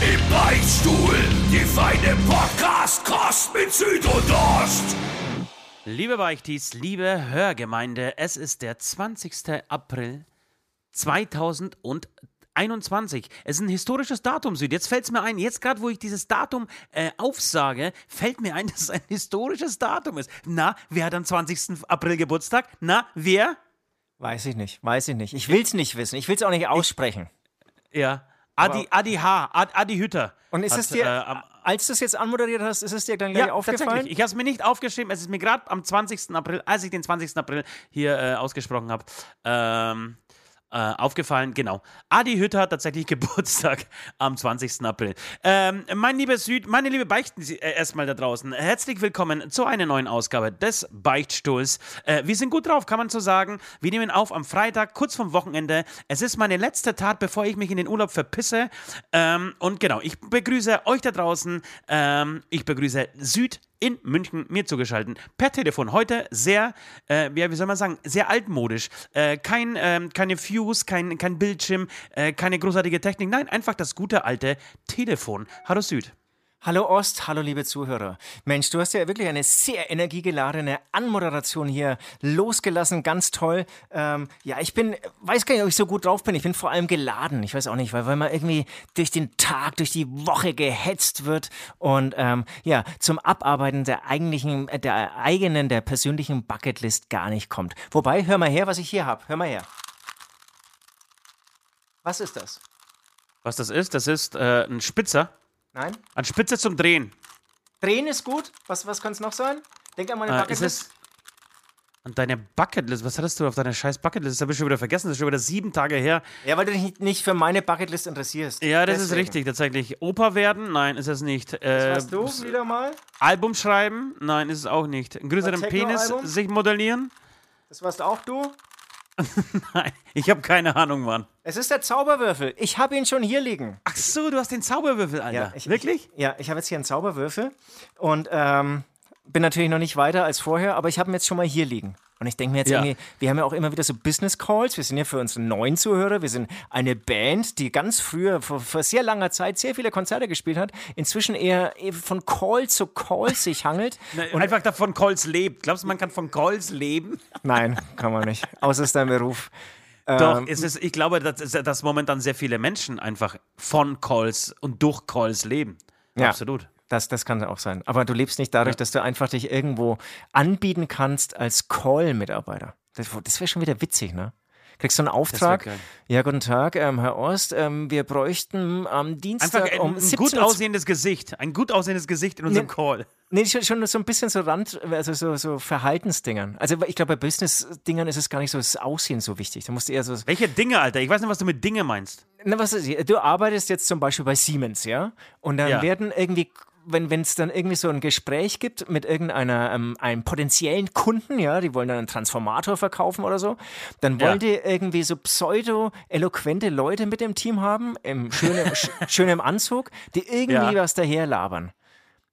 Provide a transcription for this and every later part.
Im Beichtstuhl, die feine Podcast-Kost mit Süd und Ost. Liebe Beichtis, liebe Hörgemeinde, es ist der 20. April 2021. Es ist ein historisches Datum, Süd. Jetzt fällt es mir ein, jetzt gerade, wo ich dieses Datum äh, aufsage, fällt mir ein, dass es ein historisches Datum ist. Na, wer hat am 20. April Geburtstag? Na, wer? Weiß ich nicht, weiß ich nicht. Ich will es nicht wissen. Ich will es auch nicht aussprechen. Ja, Adi, Adi H., Ad, Adi Hütter. Und ist hat, es dir, äh, als du es jetzt anmoderiert hast, ist es dir dann gleich ja, aufgefallen? Ich habe es mir nicht aufgeschrieben. Es ist mir gerade am 20. April, als ich den 20. April hier äh, ausgesprochen habe, ähm, äh, aufgefallen. Genau. Adi Hütter hat tatsächlich Geburtstag am 20. April. Ähm, mein lieber Süd, meine liebe Beichten äh, erstmal da draußen. Herzlich willkommen zu einer neuen Ausgabe des Beichtstuhls. Äh, wir sind gut drauf, kann man so sagen. Wir nehmen auf am Freitag, kurz vom Wochenende. Es ist meine letzte Tat, bevor ich mich in den Urlaub verpisse. Ähm, und genau, ich begrüße euch da draußen. Ähm, ich begrüße Süd in München mir zugeschaltet. Per Telefon. Heute sehr, äh, wie soll man sagen, sehr altmodisch. Äh, kein, ähm, keine Fuse, kein, kein Bildschirm, äh, keine großartige Technik. Nein, einfach das gute alte Telefon. Hallo Süd. Hallo Ost, hallo liebe Zuhörer. Mensch, du hast ja wirklich eine sehr energiegeladene Anmoderation hier losgelassen, ganz toll. Ähm, ja, ich bin, weiß gar nicht, ob ich so gut drauf bin. Ich bin vor allem geladen. Ich weiß auch nicht, weil, weil man irgendwie durch den Tag, durch die Woche gehetzt wird und ähm, ja, zum Abarbeiten der eigentlichen, der eigenen, der persönlichen Bucketlist gar nicht kommt. Wobei, hör mal her, was ich hier habe. Hör mal her. Was ist das? Was das ist, das ist äh, ein Spitzer. Nein? Ein Spitzer zum Drehen. Drehen ist gut. Was, was kann es noch sein? Denk an meine Äh, ist Bucketlist. Und deine Bucketlist, was hattest du auf deiner scheiß Bucketlist? Das habe ich schon wieder vergessen. Das ist schon wieder sieben Tage her. Ja, weil du dich nicht- für meine Bucketlist interessierst. Ja, das ist Deswegen. richtig, tatsächlich. Oper werden? Nein, ist es nicht. Äh, Was du wieder mal? Album schreiben? Nein, ist es auch nicht. Einen größeren Penis sich modellieren? Das warst auch du? Nein, ich habe keine Ahnung, Mann. Es ist der Zauberwürfel. Ich habe ihn schon hier liegen. Ach so, du hast den Zauberwürfel, Alter. ich, Wirklich? Ich, ja, ich habe jetzt hier einen Zauberwürfel und ähm, bin natürlich noch nicht weiter als vorher, aber ich habe ihn jetzt schon mal hier liegen. Und ich denke mir jetzt Ja. irgendwie, wir haben ja auch immer wieder so Business Calls. Wir sind ja für unsere neuen Zuhörer, wir sind eine Band, die ganz früher, vor, vor sehr langer Zeit, sehr viele Konzerte gespielt hat, inzwischen eher von Call zu Call sich hangelt. Und einfach davon Calls lebt. Glaubst du, man kann von Calls leben? Nein, kann man nicht. Außer es ist dein Beruf. Doch, Ähm, es ist, ich glaube, dass, dass momentan sehr viele Menschen einfach von Calls und durch Calls leben. Ja. Absolut. Das, das kann auch sein. Aber du lebst nicht dadurch, dass du einfach dich irgendwo anbieten kannst als Call-Mitarbeiter. Das, das wäre schon wieder witzig, ne? Kriegst du einen Auftrag? Ja, guten Tag, ähm, Herr Ost. Ähm, wir bräuchten am Dienstag Einfach ein, um ein 17 gut aussehendes Gesicht. Ein gut aussehendes Gesicht in unserem Nee. Call. Nee, schon, schon so ein bisschen so Rand, also so, so Verhaltensdingern. Also ich glaube, bei Business-Dingern ist es gar nicht so das Aussehen so wichtig. Da musst du eher so. Welche Dinge, Alter? Ich weiß nicht, was du mit Dinge meinst. Na, was ist, du arbeitest jetzt zum Beispiel bei Siemens, ja? Und dann Ja. werden irgendwie, wenn es dann irgendwie so ein Gespräch gibt mit irgendeiner, ähm, einem potenziellen Kunden, ja, die wollen dann einen Transformator verkaufen oder so, dann Ja. wollen die irgendwie so pseudo-eloquente Leute mit dem Team haben, im schönen, sch schönem Anzug, die irgendwie Ja. was daherlabern.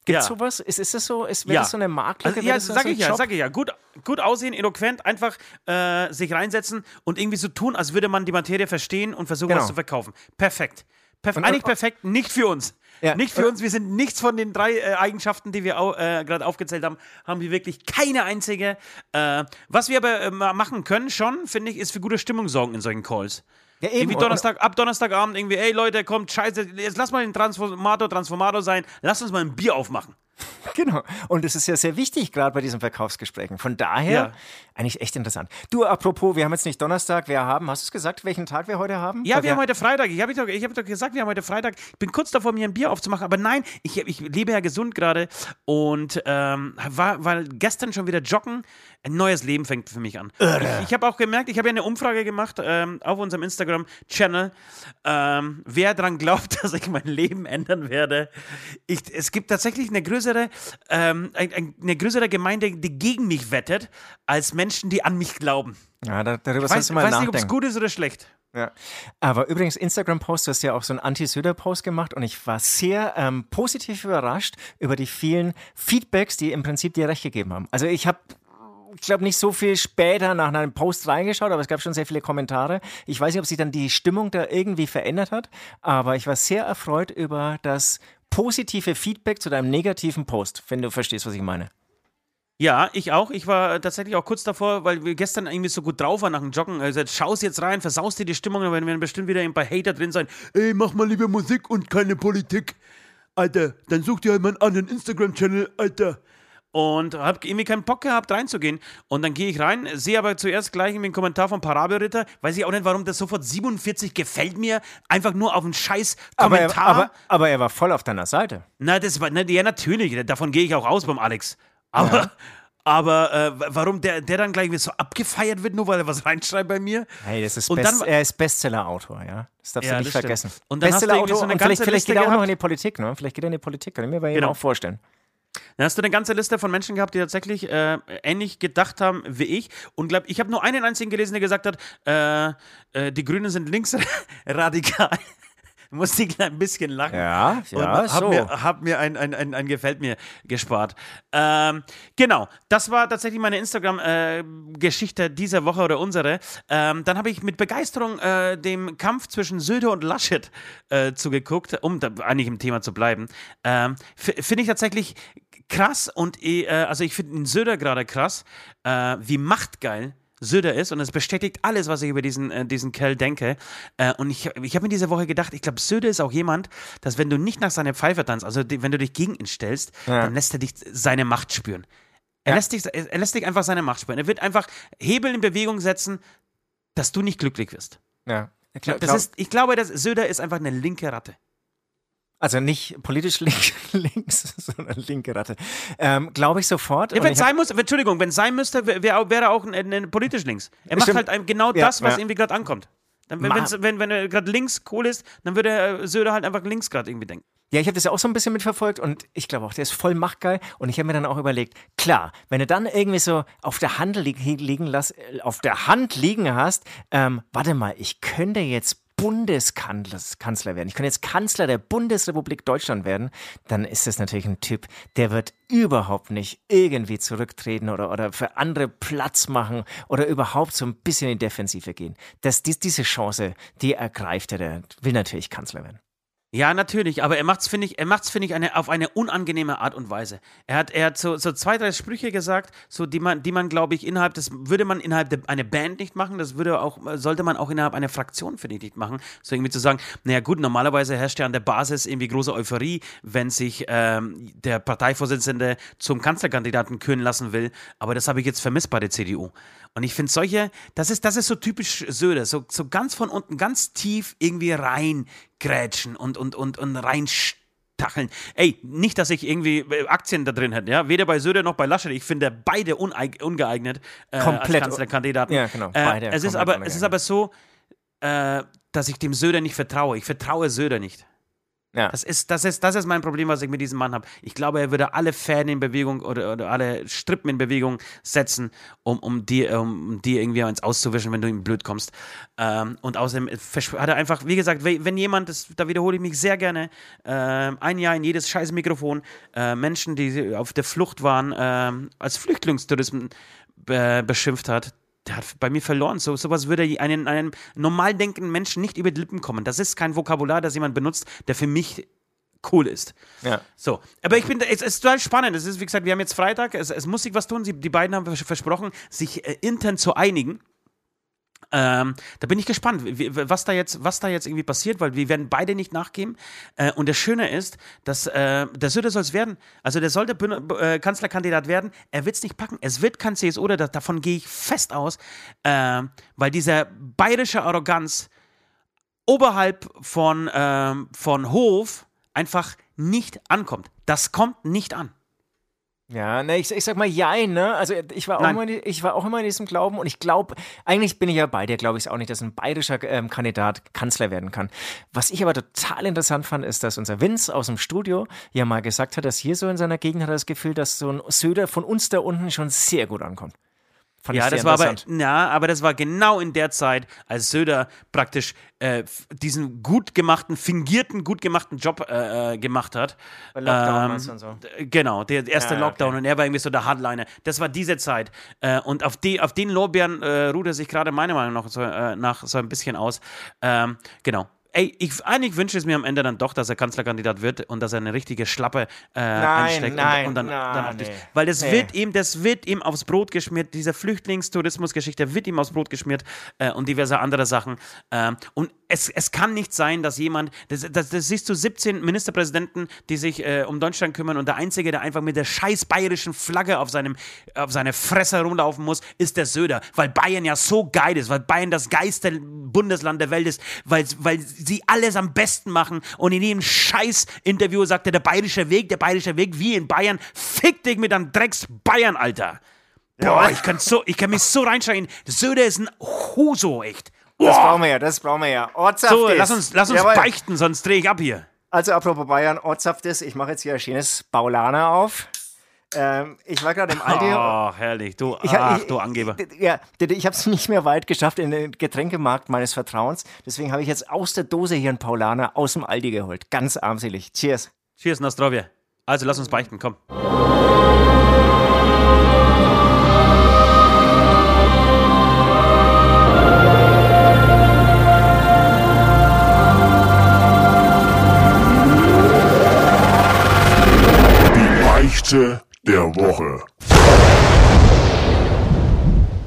Gibt's Ja. sowas? Ist, ist das so? Ist, wäre Ja. das so eine Marktlücke? Also, ja, das so sag ein ich ja, sag ich ja. Gut, gut aussehen, eloquent, einfach äh, sich reinsetzen und irgendwie so tun, als würde man die Materie verstehen und versuchen, Genau. was zu verkaufen. Perfekt. Perf Und- eigentlich und- perfekt, nicht für uns. Ja, Nicht für uns. Wir sind nichts von den drei äh, Eigenschaften, die wir au- äh, gerade aufgezählt haben, haben wir wirklich keine einzige. Äh, was wir aber äh, ma- machen können, schon, finde ich, ist für gute Stimmung sorgen in solchen Calls. Ja, eben. Irgendwie Donnerstag, ab Donnerstagabend irgendwie, ey Leute, kommt, scheiße, jetzt lass mal den Transformator Transformator sein, lass uns mal ein Bier aufmachen. Genau. Und das ist ja sehr wichtig, gerade bei diesen Verkaufsgesprächen. Von daher, Ja. Eigentlich echt interessant. Du, apropos, wir haben jetzt nicht Donnerstag, wir haben, hast du es gesagt, welchen Tag wir heute haben? Ja, Weil wir haben heute Freitag. Ich habe doch, ich hab doch gesagt, wir haben heute Freitag. Ich bin kurz davor, mir ein Bier aufzumachen, aber nein, ich, ich lebe ja gesund gerade und ähm, war, war gestern schon wieder joggen. Ein neues Leben fängt für mich an. Ich, ich habe auch gemerkt, ich habe ja eine Umfrage gemacht ähm, auf unserem Instagram-Channel, ähm, wer daran glaubt, dass ich mein Leben ändern werde. Ich, es gibt tatsächlich eine größere, ähm, ein, ein, eine größere Gemeinde, die gegen mich wettet, als Menschen, die an mich glauben. Ja, da, darüber Ich sollst weiß, du mal weiß nicht, ob es nachdenken. gut ist oder schlecht. Ja. Aber übrigens, Instagram-Post, du hast ja auch so einen Anti-Söder-Post gemacht und ich war sehr ähm, positiv überrascht über die vielen Feedbacks, die im Prinzip dir recht gegeben haben. Also ich habe ich glaube, nicht so viel später nach einem Post reingeschaut, aber es gab schon sehr viele Kommentare. Ich weiß nicht, ob sich dann die Stimmung da irgendwie verändert hat, aber ich war sehr erfreut über das positive Feedback zu deinem negativen Post, wenn du verstehst, was ich meine. Ja, ich auch. Ich war tatsächlich auch kurz davor, weil wir gestern irgendwie so gut drauf waren nach dem Joggen. Also schaust jetzt rein, versaust dir die Stimmung, dann werden bestimmt wieder ein paar Hater drin sein. Ey, mach mal lieber Musik und keine Politik. Alter, dann such dir halt mal einen anderen Instagram-Channel, Alter. Und hab irgendwie keinen Bock gehabt, reinzugehen. Und dann gehe ich rein, sehe aber zuerst gleich irgendwie einen Kommentar von Parabelritter. Weiß ich auch nicht, warum das sofort 47 gefällt mir. Einfach nur auf einen scheiß Aber Kommentar. er, aber, aber er war voll auf deiner Seite. Na, das war, na, ja, natürlich, davon gehe ich auch aus beim Alex. Aber, aber äh, warum der, der dann gleich so abgefeiert wird, nur weil er was reinschreibt bei mir? Hey, das ist Und Best, dann- er ist Bestseller-Autor, ja. Das darfst Ja, du nicht stimmt. vergessen. Und dann hast du irgendwie so eine und vielleicht, ganze vielleicht Liste geht er auch noch gehabt. in die Politik, ne? Vielleicht geht er in die Politik, kann ich mir bei ihm Genau. auch vorstellen. Dann hast du eine ganze Liste von Menschen gehabt, die tatsächlich äh, ähnlich gedacht haben wie ich. Und glaub, ich habe nur einen einzigen gelesen, der gesagt hat, äh, äh, die Grünen sind linksradikal. Musste ich ein bisschen lachen. Ja, Und ja, hab so. mir, hab mir ein, ein, ein, ein Gefällt mir gespart. Ähm, genau, das war tatsächlich meine Instagram-Geschichte dieser Woche oder unsere. Ähm, dann habe ich mit Begeisterung äh, dem Kampf zwischen Söder und Laschet äh, zugeguckt, um da eigentlich im Thema zu bleiben. Ähm, Finde ich tatsächlich krass und äh, also ich finde den Söder gerade krass, äh, wie machtgeil Söder ist und es bestätigt alles, was ich über diesen, äh, diesen Kerl denke. Äh, und ich, ich habe mir diese Woche gedacht, ich glaube, Söder ist auch jemand, dass wenn du nicht nach seiner Pfeife tanzt, also die, wenn du dich gegen ihn stellst, Ja. dann lässt er dich seine Macht spüren. Er, Ja. lässt dich, er lässt dich einfach seine Macht spüren. Er wird einfach Hebel in Bewegung setzen, dass du nicht glücklich wirst. Ja. Ich glaub, Das ist, ich glaube, dass Söder ist einfach eine linke Ratte. Also nicht politisch link, links, sondern linke Ratte. Ähm, Glaube ich sofort. Ja, wenn es sein muss, Entschuldigung, wenn es sein müsste, wäre wär, wär er auch ein, ein politisch links. Er macht Stimmt. halt genau Ja, das, was ja. irgendwie gerade ankommt. Dann, wenn, wenn, wenn er gerade links cool ist, dann würde er Söder halt einfach links gerade irgendwie denken. Ja, ich habe das ja auch so ein bisschen mitverfolgt und ich glaube auch, der ist voll machtgeil. Und ich habe mir dann auch überlegt, klar, wenn du dann irgendwie so auf der Hand li liegen lass, äh, auf der Hand liegen hast, ähm, warte mal, ich könnte jetzt Bundeskanzler Kanzler werden. Ich könnte jetzt Kanzler der Bundesrepublik Deutschland werden, dann ist das natürlich ein Typ, der wird überhaupt nicht irgendwie zurücktreten oder, oder für andere Platz machen oder überhaupt so ein bisschen in die Defensive gehen. Das, dies, diese Chance, die ergreift er, der will natürlich Kanzler werden. Ja, natürlich, aber er macht's, finde ich, er macht's, finde ich, eine, auf eine unangenehme Art und Weise. Er hat, er hat so, so zwei, drei Sprüche gesagt, so die man, die man, glaube ich, innerhalb, das würde man innerhalb einer Band nicht machen, das würde auch, sollte man auch innerhalb einer Fraktion, finde ich, nicht machen. So irgendwie zu sagen, naja gut, normalerweise herrscht ja an der Basis irgendwie große Euphorie, wenn sich ähm, der Parteivorsitzende zum Kanzlerkandidaten küren lassen will, aber das habe ich jetzt vermisst bei der CDU. Und ich finde solche, das ist, das ist so typisch Söder, so, so ganz von unten, ganz tief irgendwie reingrätschen und, und, und, und reinstacheln. Ey, nicht, dass ich irgendwie äh, Aktien da drin hätte, ja, weder bei Söder noch bei Laschet. Ich finde beide ungeeignet äh, Komplett. als Kanzlerkandidaten. Ja, genau, Äh, beide es, ist aber, es ist aber so, äh, dass ich dem Söder nicht vertraue. Ich vertraue Söder nicht. Ja. Das ist, das, ist, das ist mein Problem, was ich mit diesem Mann habe. Ich glaube, er würde alle Fäden in Bewegung oder, oder alle Strippen in Bewegung setzen, um, um, dir, um dir irgendwie eins auszuwischen, wenn du ihm blöd kommst. Ähm, und außerdem versch- hat er einfach, wie gesagt, we- wenn jemand, das, da wiederhole ich mich sehr gerne, ähm, ein Jahr in jedes scheiß Mikrofon, äh, Menschen, die auf der Flucht waren, ähm, als Flüchtlingstourismus be beschimpft hat, der hat bei mir verloren. So sowas würde einen, einem normal denkenden Menschen nicht über die Lippen kommen. Das ist kein Vokabular, das jemand benutzt, der für mich cool ist. Ja. So, aber ich bin, es ist total spannend. Es ist, wie gesagt, wir haben jetzt Freitag, es, es muss sich was tun. Sie, die beiden haben vers- versprochen, sich äh, intern zu einigen. Ähm, da bin ich gespannt, was, da jetzt, was da jetzt irgendwie passiert, weil wir werden beide nicht nachgeben. Äh, und das Schöne ist, dass äh, der Söder soll es werden. Also der sollte äh, Kanzlerkandidat werden. Er wird es nicht packen. Es wird kein CSU, oder davon gehe ich fest aus, äh, weil diese bayerische Arroganz oberhalb von, ähm, von Hof einfach nicht ankommt. Das kommt nicht an. Ja, ne, ich, ich sag mal jein, ne? Also ich war, auch immer, ich war auch immer in diesem Glauben und ich glaube, eigentlich bin ich ja bei dir, glaube ich auch nicht, dass ein bayerischer ähm, Kandidat Kanzler werden kann. Was ich aber total interessant fand, ist, dass unser Vince aus dem Studio ja mal gesagt hat, dass hier so in seiner Gegend hat er das Gefühl, dass so ein Söder von uns da unten schon sehr gut ankommt. Fand ja, das war aber, ja, aber das war genau in der Zeit, als Söder praktisch äh, diesen gut gemachten, fingierten, gut gemachten Job äh, äh gemacht hat. Bei Lockdown ähm, und so. Genau, der erste ja, Lockdown okay. und er war irgendwie so der Hardliner. Das war diese Zeit. Äh, und auf, die, auf den Lorbeeren äh, ruht er sich gerade meiner Meinung nach so, äh, nach so ein bisschen aus. Ähm, genau ey, ich, eigentlich wünsche es mir am Ende dann doch, dass er Kanzlerkandidat wird und dass er eine richtige Schlappe äh, nein, einsteckt nein, und, und dann, nein, dann nee. weil das nee. wird ihm, das wird ihm aufs Brot geschmiert. Diese Flüchtlingstourismusgeschichte wird ihm aufs Brot geschmiert äh, und diverse andere Sachen. Ähm, und es, es kann nicht sein, dass jemand, das, das, das siehst du 17 Ministerpräsidenten, die sich äh, um Deutschland kümmern und der Einzige, der einfach mit der scheiß bayerischen Flagge auf, seinem, auf seine Fresse rumlaufen muss, ist der Söder, weil Bayern ja so geil ist, weil Bayern das geilste Bundesland der Welt ist, weil, weil sie alles am besten machen und in jedem Scheiß-Interview sagt er, der bayerische Weg, der bayerische Weg, wie in Bayern, fick dich mit einem Drecks Bayern, Alter. Boah, ja. ich kann, so, ich kann mich so reinschreien. Söder ist ein Huso, echt. Das brauchen wir ja, das brauchen wir ja. Ortssaft so, lass uns, lass uns beichten, sonst drehe ich ab hier. Also, apropos Bayern, Ortssaft ist, ich mache jetzt hier ein schönes Baulaner auf. Ähm, ich war gerade im Aldi. Oh, herrlich. Du, ich, ach, ich, du Angeber. Ja, ich habe es nicht mehr weit geschafft in den Getränkemarkt meines Vertrauens. Deswegen habe ich jetzt aus der Dose hier einen Paulaner aus dem Aldi geholt. Ganz armselig. Cheers. Cheers, Nostrovia. Also lass uns beichten, komm. Beichte der Woche.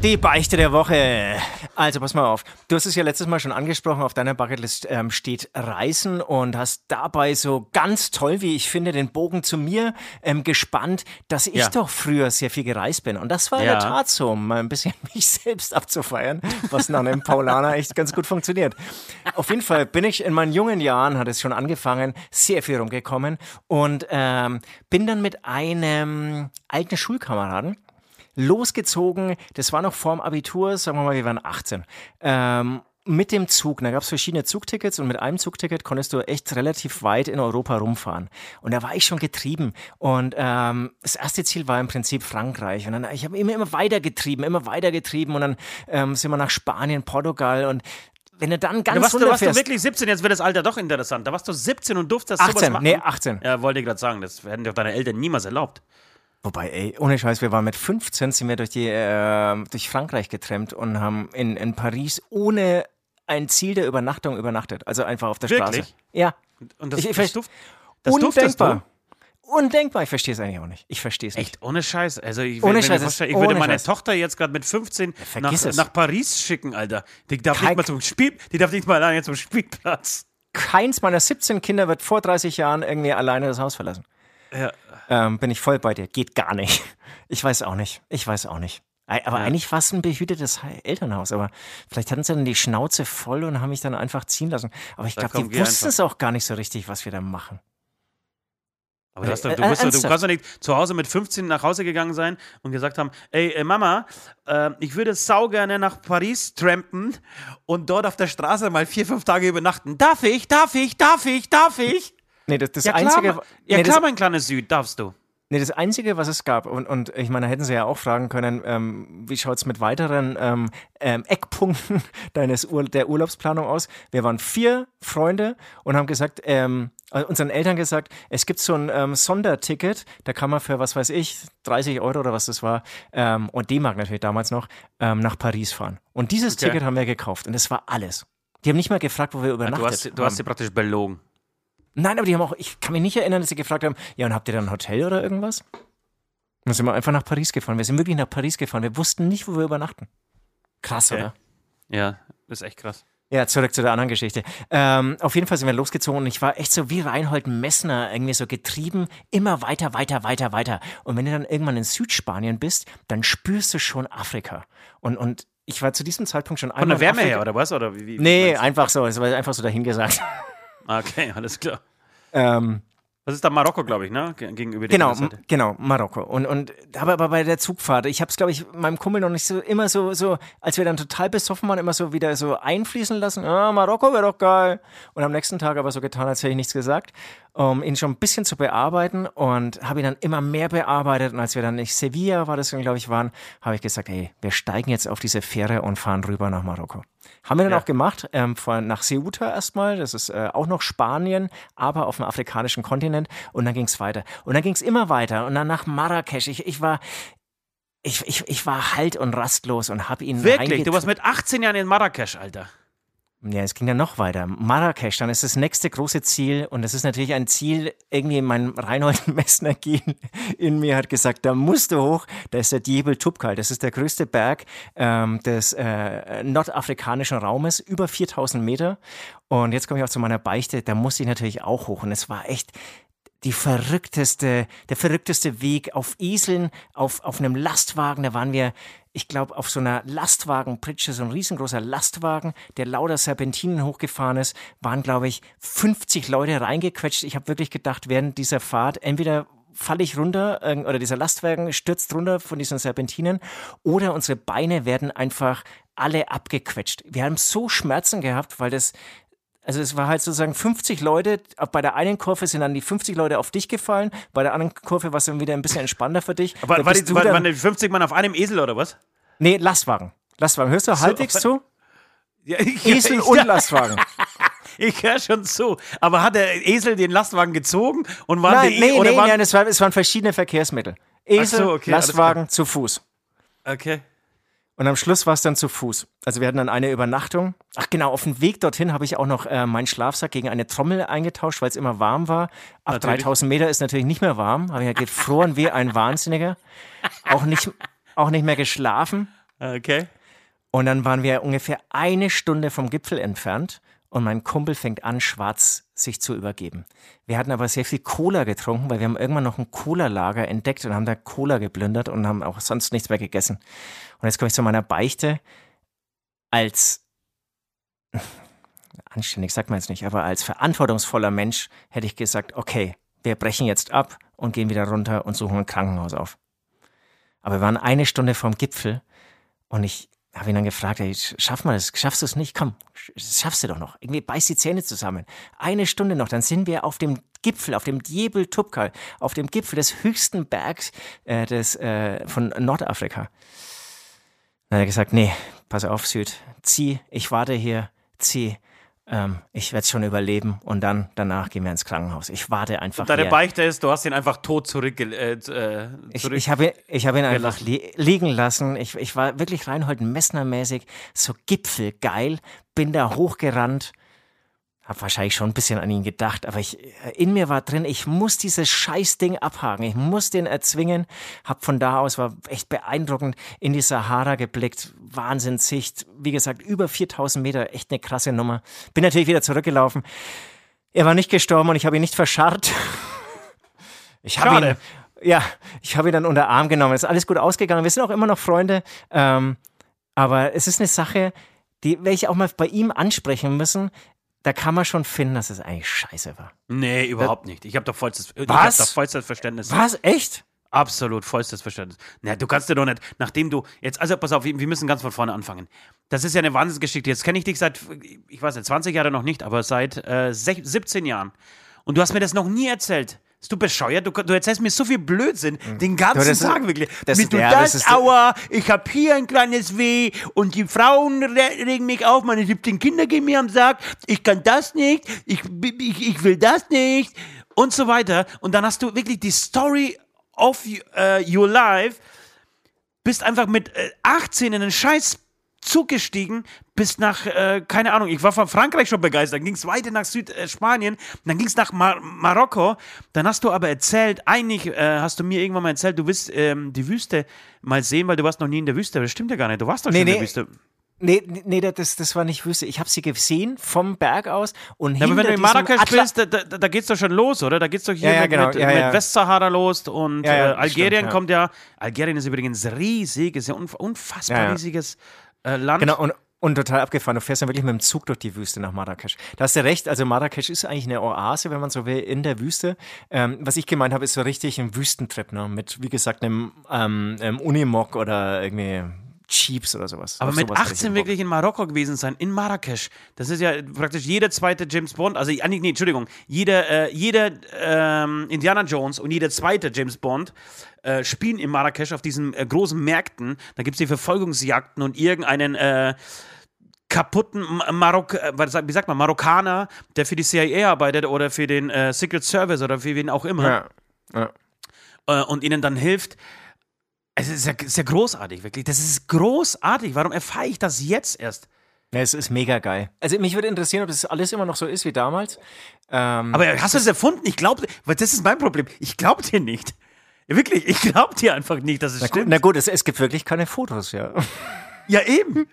Die Beichte der Woche. Also pass mal auf. Du hast es ja letztes Mal schon angesprochen, auf deiner Bucketlist ähm, steht Reisen und hast dabei so ganz toll, wie ich finde, den Bogen zu mir ähm, gespannt, dass ich ja. doch früher sehr viel gereist bin. Und das war ja. in der Tat so, um mal ein bisschen mich selbst abzufeiern, was nach einem Paulaner echt ganz gut funktioniert. Auf jeden Fall bin ich in meinen jungen Jahren, hat es schon angefangen, sehr viel rumgekommen und ähm, bin dann mit einem alten Schulkameraden losgezogen. Das war noch vorm Abitur, sagen wir mal, wir waren 18. Ähm, mit dem Zug, da gab es verschiedene Zugtickets und mit einem Zugticket konntest du echt relativ weit in Europa rumfahren. Und da war ich schon getrieben. Und ähm, das erste Ziel war im Prinzip Frankreich. Und dann, ich habe immer, immer weiter getrieben, immer weiter getrieben. Und dann ähm, sind wir nach Spanien, Portugal und wenn du dann ganz da warst, du, warst du wirklich 17, jetzt wird das Alter doch interessant. Da warst du 17 und durftest 18, sowas machen. Nee, 18. Ja, wollte ich gerade sagen, das hätten doch deine Eltern niemals erlaubt. Wobei, ey, ohne Scheiß, wir waren mit 15, sind wir durch, die, äh, durch Frankreich getrennt und haben in, in Paris ohne ein Ziel der Übernachtung übernachtet. Also einfach auf der Wirklich? Straße. Ja. Und das, ich, ich, das, duft, das undenkbar. Undenkbar, ich verstehe es eigentlich auch nicht. Ich verstehe es nicht. Echt, ohne Scheiß. Also ich, ohne Scheiß, ich würde meine Scheiß. Tochter jetzt gerade mit 15 ja, nach, nach, Paris schicken, Alter. Die darf, Kein, nicht mal zum Spiel, die darf nicht mal alleine zum Spielplatz. Keins meiner 17 Kinder wird vor 30 Jahren irgendwie alleine das Haus verlassen. Ja, ähm, bin ich voll bei dir. Geht gar nicht. Ich weiß auch nicht. Ich weiß auch nicht. Aber ja. eigentlich war es ein behütetes Elternhaus. Aber vielleicht hatten sie dann die Schnauze voll und haben mich dann einfach ziehen lassen. Aber ich glaube, die wussten es auch gar nicht so richtig, was wir da machen. Aber du, doch, du, musst, du, kannst doch nicht zu Hause mit 15 nach Hause gegangen sein und gesagt haben, ey, äh, Mama, äh, ich würde sau gerne nach Paris trampen und dort auf der Straße mal vier, fünf Tage übernachten. Darf ich? Darf ich? Darf ich? Darf ich? Nee, das, das ja, Einzige. Klar, ja, nee, klar, das, mein kleines Süd, darfst du. Nee, das Einzige, was es gab, und, und ich meine, da hätten sie ja auch fragen können, ähm, wie schaut es mit weiteren ähm, ähm, Eckpunkten deines Ur der Urlaubsplanung aus? Wir waren vier Freunde und haben gesagt, ähm, äh, unseren Eltern gesagt, es gibt so ein ähm, Sonderticket, da kann man für, was weiß ich, 30 Euro oder was das war, ähm, und D-Mark natürlich damals noch, nach Paris fahren. Und dieses okay. Ticket haben wir gekauft und das war alles. Die haben nicht mal gefragt, wo wir übernachtet ja, du hast, du hast sie praktisch belogen. Nein, aber die haben auch, ich kann mich nicht erinnern, dass sie gefragt haben, ja, und habt ihr dann ein Hotel oder irgendwas? Dann sind wir einfach nach Paris gefahren. Wir sind wirklich nach Paris gefahren. Wir wussten nicht, wo wir übernachten. Krass, okay. oder? Ja, ist echt krass. Ja, zurück zu der anderen Geschichte. Ähm, auf jeden Fall sind wir losgezogen und ich war echt so wie Reinhold Messner irgendwie so getrieben, immer weiter, weiter, weiter, weiter. Und wenn du dann irgendwann in Südspanien bist, dann spürst du schon Afrika. Und, und ich war zu diesem Zeitpunkt schon einmal. Von der Wärme her, oder was? Oder wie, wie, Nee, einfach so. Es war einfach so dahingesagt. Okay, alles klar. ähm, Das ist dann Marokko, glaube ich, ne? Ge- Gegenüber Genau, genau, Marokko. Und, und aber, aber bei der Zugfahrt, ich habe es, glaube ich, meinem Kumpel noch nicht so immer so, so, als wir dann total besoffen waren, immer so wieder so einfließen lassen. Ah, Marokko wäre doch geil. Und am nächsten Tag aber so getan, als hätte ich nichts gesagt, um ihn schon ein bisschen zu bearbeiten und habe ihn dann immer mehr bearbeitet. Und als wir dann in Sevilla, war das glaube ich, waren, habe ich gesagt, hey, wir steigen jetzt auf diese Fähre und fahren rüber nach Marokko. Haben wir dann Ja. auch gemacht, ähm, von, nach Ceuta erstmal, das ist äh, auch noch Spanien, aber auf dem afrikanischen Kontinent und dann ging es weiter. Und dann ging es immer weiter und dann nach Marrakesch. Ich, ich war, ich, ich, ich war halt und rastlos und habe ihn Wirklich? Du warst mit 18 Jahren in Marrakesch, Alter. Ja, es ging dann noch weiter. Marrakesch, dann ist das nächste große Ziel und das ist natürlich ein Ziel, irgendwie mein Reinhold Messner Gen in mir hat gesagt, da musst du hoch, da ist der Djebel Tubkal, das ist der größte Berg ähm, des äh, nordafrikanischen Raumes, über 4000 Meter und jetzt komme ich auch zu meiner Beichte, da muss ich natürlich auch hoch und es war echt die verrückteste, der verrückteste Weg auf Eseln, auf, auf einem Lastwagen. Da waren wir, ich glaube, auf so einer Lastwagenpritsche, so ein riesengroßer Lastwagen, der lauter Serpentinen hochgefahren ist, waren, glaube ich, 50 Leute reingequetscht. Ich habe wirklich gedacht, während dieser Fahrt entweder falle ich runter oder dieser Lastwagen stürzt runter von diesen Serpentinen oder unsere Beine werden einfach alle abgequetscht. Wir haben so Schmerzen gehabt, weil das also es war halt sozusagen 50 Leute, bei der einen Kurve sind dann die 50 Leute auf dich gefallen, bei der anderen Kurve war es dann wieder ein bisschen entspannter für dich. Da war die, war, waren die 50 Mann auf einem Esel oder was? nee, Lastwagen. Lastwagen. Hörst du halbwegs auf- zu? Ja, ich, Esel ich, und Lastwagen. Ich höre schon zu. Aber hat der Esel den Lastwagen gezogen und waren Nein, die nee, oder nee, waren, nein, es, war, es waren verschiedene Verkehrsmittel. Esel, so, okay, Lastwagen, zu Fuß. Okay. Und am Schluss war es dann zu Fuß. Also wir hatten dann eine Übernachtung. Ach genau, auf dem Weg dorthin habe ich auch noch äh, meinen Schlafsack gegen eine Trommel eingetauscht, weil es immer warm war. Ab Natürlich. 3000 Meter ist natürlich nicht mehr warm. Habe ich ja gefroren wie ein Wahnsinniger. Auch nicht, auch nicht mehr geschlafen. Okay. Und dann waren wir ungefähr eine Stunde vom Gipfel entfernt und mein Kumpel fängt an, schwarz sich zu übergeben. Wir hatten aber sehr viel Cola getrunken, weil wir haben irgendwann noch ein Cola-Lager entdeckt und haben da Cola geplündert und haben auch sonst nichts mehr gegessen. Und jetzt komme ich zu meiner Beichte als anständig sagt man jetzt nicht, aber als verantwortungsvoller Mensch hätte ich gesagt, okay, wir brechen jetzt ab und gehen wieder runter und suchen ein Krankenhaus auf. Aber wir waren eine Stunde vom Gipfel und ich habe ihn dann gefragt, ey, schaff mal das, schaffst du es nicht? Komm, schaffst du doch noch. Irgendwie beiß die Zähne zusammen. Eine Stunde noch, dann sind wir auf dem Gipfel, auf dem Djebel Tubkal, auf dem Gipfel des höchsten Bergs äh, des, äh, von Nordafrika. Dann hat er gesagt, nee, pass auf, Süd, zieh, ich warte hier, zieh. Ähm, ich werde es schon überleben und dann danach gehen wir ins Krankenhaus. Ich warte einfach Deine hier. Beichte ist, du hast ihn einfach tot zurück, äh, äh, Ich, zurück ich habe ich hab ihn einfach li liegen lassen. Ich, ich war wirklich Reinhold Messner-mäßig, so gipfelgeil, bin da hochgerannt, hab wahrscheinlich schon ein bisschen an ihn gedacht, aber ich, in mir war drin, ich muss dieses Scheißding abhaken, ich muss den erzwingen. Hab von da aus, war echt beeindruckend, in die Sahara geblickt, Wahnsinnssicht, wie gesagt, über 4000 Meter, echt eine krasse Nummer. Bin natürlich wieder zurückgelaufen. Er war nicht gestorben und ich habe ihn nicht verscharrt. Ich habe ihn, ja, ich habe ihn dann unter Arm genommen. Es ist alles gut ausgegangen. Wir sind auch immer noch Freunde. Ähm, aber es ist eine Sache, die werde ich auch mal bei ihm ansprechen müssen. Da kann man schon finden, dass es eigentlich scheiße war. Nee, überhaupt nicht. Ich habe doch vollstes, ich Was? hab doch vollstes Verständnis. Was? Echt? Absolut vollstes Verständnis. Na, du kannst dir doch nicht, nachdem du jetzt, also pass auf, wir müssen ganz von vorne anfangen. Das ist ja eine Wahnsinnsgeschichte. Jetzt kenne ich dich seit, ich weiß nicht, 20 Jahre noch nicht, aber seit äh, sech- 17 Jahren. Und du hast mir das noch nie erzählt. Bist du bescheuert? Du, du erzählst mir so viel Blödsinn den ganzen Mhm. das Tag wirklich. das Mit ja, das, das aua, ich hab hier ein kleines Weh und die Frauen re regen mich auf, meine 17 Kinder gehen mir am Sack, ich kann das nicht, ich, ich, ich will das nicht und so weiter. Und dann hast du wirklich die Story of äh, your life, bist einfach mit äh, 18 in einen scheiß Zug gestiegen, bist nach, äh, keine Ahnung, ich war von Frankreich schon begeistert, dann ging es weiter nach Südspanien, dann ging es nach Mar Marokko, dann hast du aber erzählt, eigentlich äh, hast du mir irgendwann mal erzählt, du willst ähm, die Wüste mal sehen, weil du warst noch nie in der Wüste, aber das stimmt ja gar nicht, du warst doch schon Nee, in der nee. Wüste. Nee, nee, das, das war nicht Wüste. Ich habe sie gesehen vom Berg aus und Ja, aber wenn du in Marrakesch Atla- bist, da, da, da geht's doch schon los, oder? Da geht's doch hier Ja, ja, mit, genau. mit, mit. Westsahara los und äh, Algerien stimmt, kommt ja. Algerien ist übrigens riesig, ist ja unf unfassbar riesiges äh, Land. Genau, und, und total abgefahren. Du fährst dann wirklich mit dem Zug durch die Wüste nach Marrakesch. Da hast du recht, also Marrakesch ist eigentlich eine Oase, wenn man so will, in der Wüste. Ähm, was ich gemeint habe, ist so richtig ein Wüstentrip, ne? Mit, wie gesagt, einem ähm, ähm, Unimog oder irgendwie Jeeps oder sowas. Aber Auf mit sowas hätte ich 18 Bock. wirklich in Marokko gewesen sein, in Marrakesch. Das ist ja praktisch jeder zweite James Bond, also ah, nee, Entschuldigung, jeder, äh, jeder ähm, Indiana Jones und jeder zweite James Bond äh, spielen in Marrakesch auf diesen äh, großen Märkten. Da gibt es die Verfolgungsjagden und irgendeinen äh, kaputten Marok äh, wie sagt man, Marokkaner, der für die CIA arbeitet oder für den äh, Secret Service oder für wen auch immer Ja. ja. äh, und ihnen dann hilft. Es ist ja, ist ja großartig, wirklich. Das ist großartig. Warum erfahre ich das jetzt erst? Ja, es ist mega geil. Also mich würde interessieren, ob das alles immer noch so ist wie damals. Ähm, Aber hast du das erfunden? Ich glaube, weil das ist mein Problem. Ich glaube dir nicht. Wirklich, ich glaube dir einfach nicht, dass es na gut, stimmt. na gut es, es gibt wirklich keine Fotos, ja. Ja, eben.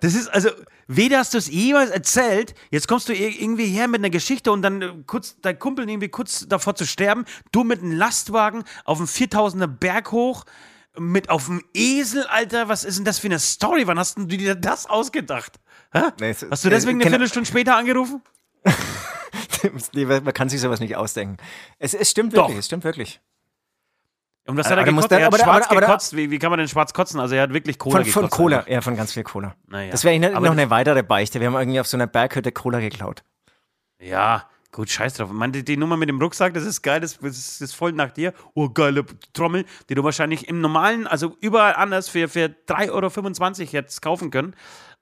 Das ist also, weder hast du es jemals erzählt, jetzt kommst du ir- irgendwie her mit einer Geschichte und dann äh, kurz, dein Kumpel irgendwie kurz davor zu sterben, du mit einem Lastwagen auf einem 4000er Berg hoch, mit auf dem Esel, Alter, was ist denn das für eine Story? Wann hast du dir das ausgedacht? Nee, es- Hast du deswegen äh, eine genau. Viertelstunde später angerufen? Man kann sich sowas nicht ausdenken. Es, es stimmt Doch. wirklich, es stimmt wirklich. Und was hat er gekotzt? der- er hat aber schwarz aber gekotzt. Wie, wie kann man denn schwarz kotzen? Also er hat wirklich Cola Von, gekotzt. von Cola, einfach. ja, von ganz viel Cola. Naja. Das wäre noch eine weitere Beichte. Wir haben irgendwie auf so einer Berghütte Cola geklaut. Ja, gut, scheiß drauf. Meine, die, die Nummer mit dem Rucksack, das ist geil, das, das ist voll nach dir. Oh, geile Trommel, die du wahrscheinlich im normalen, also überall anders für, für 3,25 Euro jetzt kaufen können.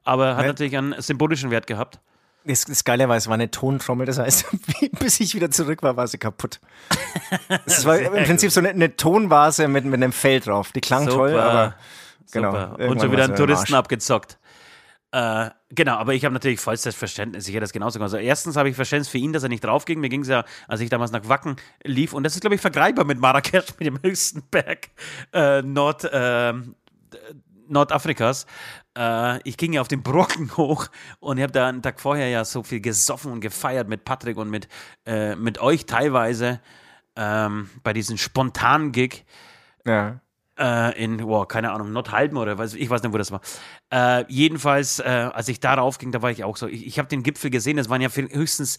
Aber hat Ja. natürlich einen symbolischen Wert gehabt. Das, das Geile war, es war eine Tontrommel, das heißt, bis ich wieder zurück war, war sie kaputt. Es war im Prinzip so eine, eine Tonvase mit, mit einem Fell drauf. Die klang toll, aber genau. Super. Und schon wieder einen Touristen abgezockt. Äh, genau, aber ich habe natürlich vollstes Verständnis. Ich hätte das genauso gemacht. Also erstens habe ich Verständnis für ihn, dass er nicht draufging. Mir ging es ja, als ich damals nach Wacken lief, und das ist, glaube ich, vergleichbar mit Marrakesch, mit dem höchsten Berg äh, Nord, ähm, Nordafrikas. Äh, ich ging ja auf den Brocken hoch und ich habe da einen Tag vorher ja so viel gesoffen und gefeiert mit Patrick und mit, äh, mit euch teilweise ähm, bei diesem spontanen Gig Ja. Äh, in, wow, keine Ahnung, Nordhalben oder was, ich weiß nicht, wo das war. Äh, jedenfalls, äh, als ich darauf ging, da war ich auch so. Ich, ich habe den Gipfel gesehen, das waren ja höchstens,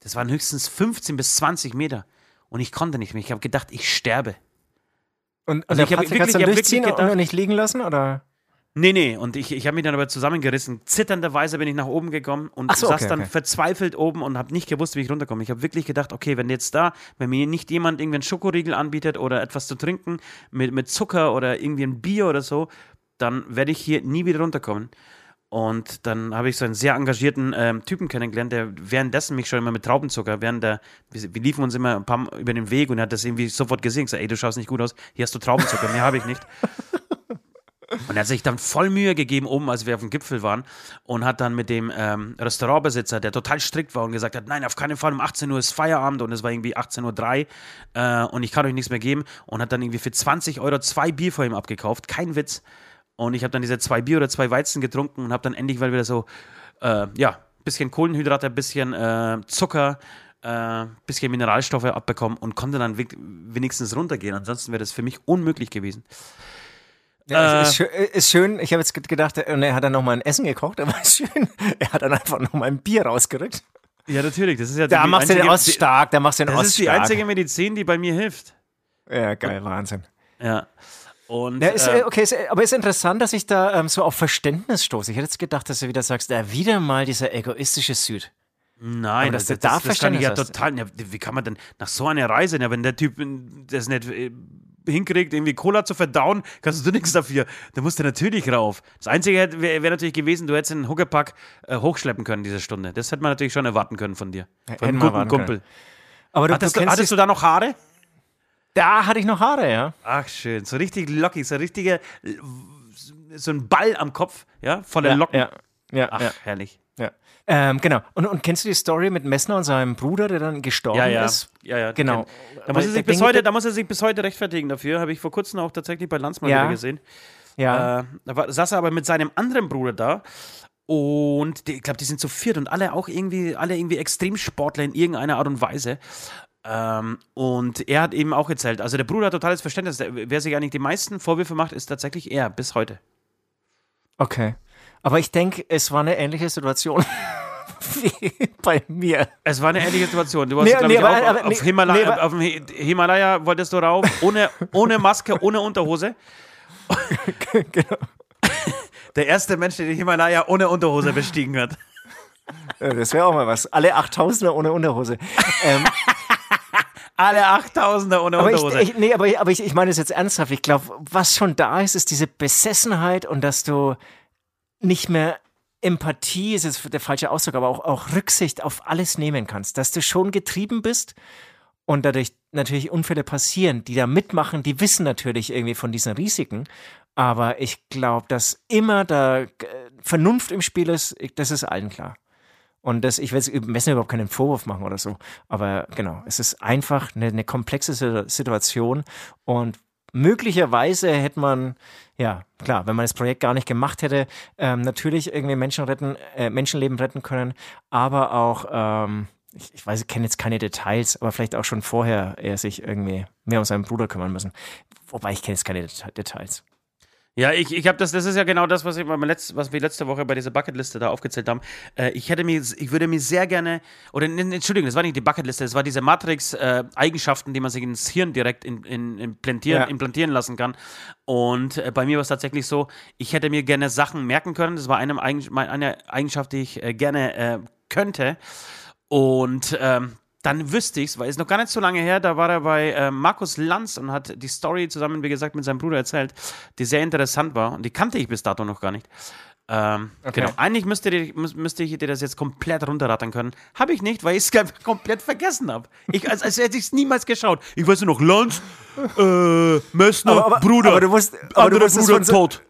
das waren höchstens 15 bis 20 Meter. Und ich konnte nicht mehr. Ich habe gedacht, ich sterbe. Und, und Also ich hab Patrick hat wirklich- hab wirklich gedacht- und nicht liegen lassen, oder? Nee, nee, und ich, ich habe mich dann aber zusammengerissen. Zitternderweise bin ich nach oben gekommen und so, saß okay, dann okay. verzweifelt oben und habe nicht gewusst, wie ich runterkomme. Ich habe wirklich gedacht, okay, wenn jetzt da, wenn mir nicht jemand irgendwie einen Schokoriegel anbietet oder etwas zu trinken mit, mit Zucker oder irgendwie ein Bier oder so, dann werde ich hier nie wieder runterkommen. Und dann habe ich so einen sehr engagierten ähm, Typen kennengelernt, der währenddessen mich schon immer mit Traubenzucker, während der, wir, wir liefen uns immer ein paar Mal über den Weg und er hat das irgendwie sofort gesehen. Ich gesagt, ey, du schaust nicht gut aus, hier hast du Traubenzucker, mehr habe ich nicht. Und er hat sich dann voll Mühe gegeben, oben, als wir auf dem Gipfel waren, und hat dann mit dem ähm, Restaurantbesitzer, der total strikt war und gesagt hat, nein, auf keinen Fall, um 18 Uhr ist Feierabend und es war irgendwie 18.03 Uhr äh, und ich kann euch nichts mehr geben und hat dann irgendwie für 20 Euro zwei Bier vor ihm abgekauft, kein Witz. Und ich habe dann diese zwei Bier oder zwei Weizen getrunken und habe dann endlich mal wieder so, äh, ja, bisschen Kohlenhydrate, bisschen äh, Zucker, äh, bisschen Mineralstoffe abbekommen und konnte dann wenigstens runtergehen. Ansonsten wäre das für mich unmöglich gewesen. Ja, Äh, ist, schön, ist schön. Ich habe jetzt gedacht, äh, und er hat dann nochmal ein Essen gekocht, aber ist schön. Er hat dann einfach nochmal ein Bier rausgerückt. Ja, natürlich. Das ist ja Da machst du den Ost stark, da machst du den Das ist die einzige Medizin, die bei mir hilft. Ja, geil, Wahnsinn. Ja. Und Ja, ist, äh, äh, okay, ist, äh, aber ist interessant, dass ich da ähm, so auf Verständnis stoße. Ich hätte jetzt gedacht, dass du wieder sagst, ja, wieder mal dieser egoistische Süd. nein, aber dass das, du das, da das, kann ich ja total. Ja, wie kann man denn nach so einer Reise, ja, wenn der Typ äh, das nicht äh, hinkriegt, irgendwie Cola zu verdauen, kannst du nichts dafür. Da musst du natürlich rauf. Das Einzige wäre wär natürlich gewesen, du hättest einen Huckepack äh, hochschleppen können diese Stunde. Das hätte man natürlich schon erwarten können von dir. Von einem guten Kumpel. Aber du, Hattest, du hattest du da noch Haare? da hatte ich noch Haare, ja. Ach, schön. So richtig lockig, so richtige, so ein Ball am Kopf, ja, voller Ja, Locken. ja, ja, Ach, ja, herrlich. Ähm, genau. Und, und kennst du die Story mit Messner und seinem Bruder, der dann gestorben Ja, ja. ist? ja, ja Genau. Da muss, er sich bis heute, da muss er sich bis heute rechtfertigen dafür. Habe ich vor kurzem auch tatsächlich bei Landsmann Ja. wieder gesehen. Ja. Äh, da war, saß er aber mit seinem anderen Bruder da. Und die, ich glaube, die sind zu viert und alle auch irgendwie, alle irgendwie Extremsportler in irgendeiner Art und Weise. Ähm, und er hat eben auch erzählt, also der Bruder hat totales Verständnis. Der, wer sich eigentlich die meisten Vorwürfe macht, ist tatsächlich er bis heute. Okay. Aber ich denke, es war eine ähnliche Situation wie bei mir. Es war eine ähnliche Situation. Du warst, Nee, glaube nee, ich, aber- auch aber- auf, nee, Himalaya, auf dem Hi- Himalaya wolltest du rauf, ohne, ohne Maske, ohne Unterhose. genau. Der erste Mensch, der den Himalaya ohne Unterhose bestiegen hat. Ja, Das wäre auch mal was. Alle 8000er ohne Unterhose. ähm, Alle 8000er ohne aber ich, Unterhose. ich, nee, aber, ich- aber ich, ich meine es jetzt ernsthaft. Ich glaube, was schon da ist, ist diese Besessenheit und dass du nicht mehr Empathie, ist jetzt der falsche Ausdruck, aber auch, auch Rücksicht auf alles nehmen kannst. Dass du schon getrieben bist und dadurch natürlich Unfälle passieren. Die da mitmachen, die wissen natürlich irgendwie von diesen Risiken. Aber ich glaube, dass immer da äh, Vernunft im Spiel ist, das ist allen klar. Und das, ich will jetzt überhaupt keinen Vorwurf machen oder so. Aber genau, es ist einfach eine, eine komplexe Si- Situation. Und möglicherweise hätte man, ja, klar, wenn man das Projekt gar nicht gemacht hätte, ähm, natürlich irgendwie Menschen retten, äh, Menschenleben retten können, aber auch, ähm, ich, ich weiß, ich kenne jetzt keine Details, aber vielleicht auch schon vorher er sich irgendwie mehr um seinen Bruder kümmern müssen. Wobei ich kenne jetzt keine Deta- Details. Ja, ich, ich habe das, das ist ja genau das, was, ich beim letzt, was wir letzte Woche bei dieser Bucketliste da aufgezählt haben. Äh, ich hätte mir, ich würde mir sehr gerne, oder Entschuldigung, das war nicht die Bucketliste, das war diese Matrix-Eigenschaften, die man sich ins Hirn direkt in, in, implantieren, Ja. implantieren lassen kann. Und äh, bei mir war es tatsächlich so, ich hätte mir gerne Sachen merken können. Das war eine, eine Eigenschaft, die ich äh, gerne äh, könnte. Und ähm, dann wüsste ich es, weil es ist noch gar nicht so lange her, da war er bei äh, Markus Lanz und hat die Story zusammen, wie gesagt, mit seinem Bruder erzählt, die sehr interessant war und die kannte ich bis dato noch gar nicht. Ähm, Genau. Eigentlich müsste, die, müsste ich dir das jetzt komplett runterrattern können. Habe ich nicht, weil ich es komplett vergessen habe. Ich, als, als hätte ich es niemals geschaut. Ich weiß nur noch, Lanz, äh, Messner, Aber- aber- Bruder, aber du wusst- aber du wusstest Bruder von so- tot.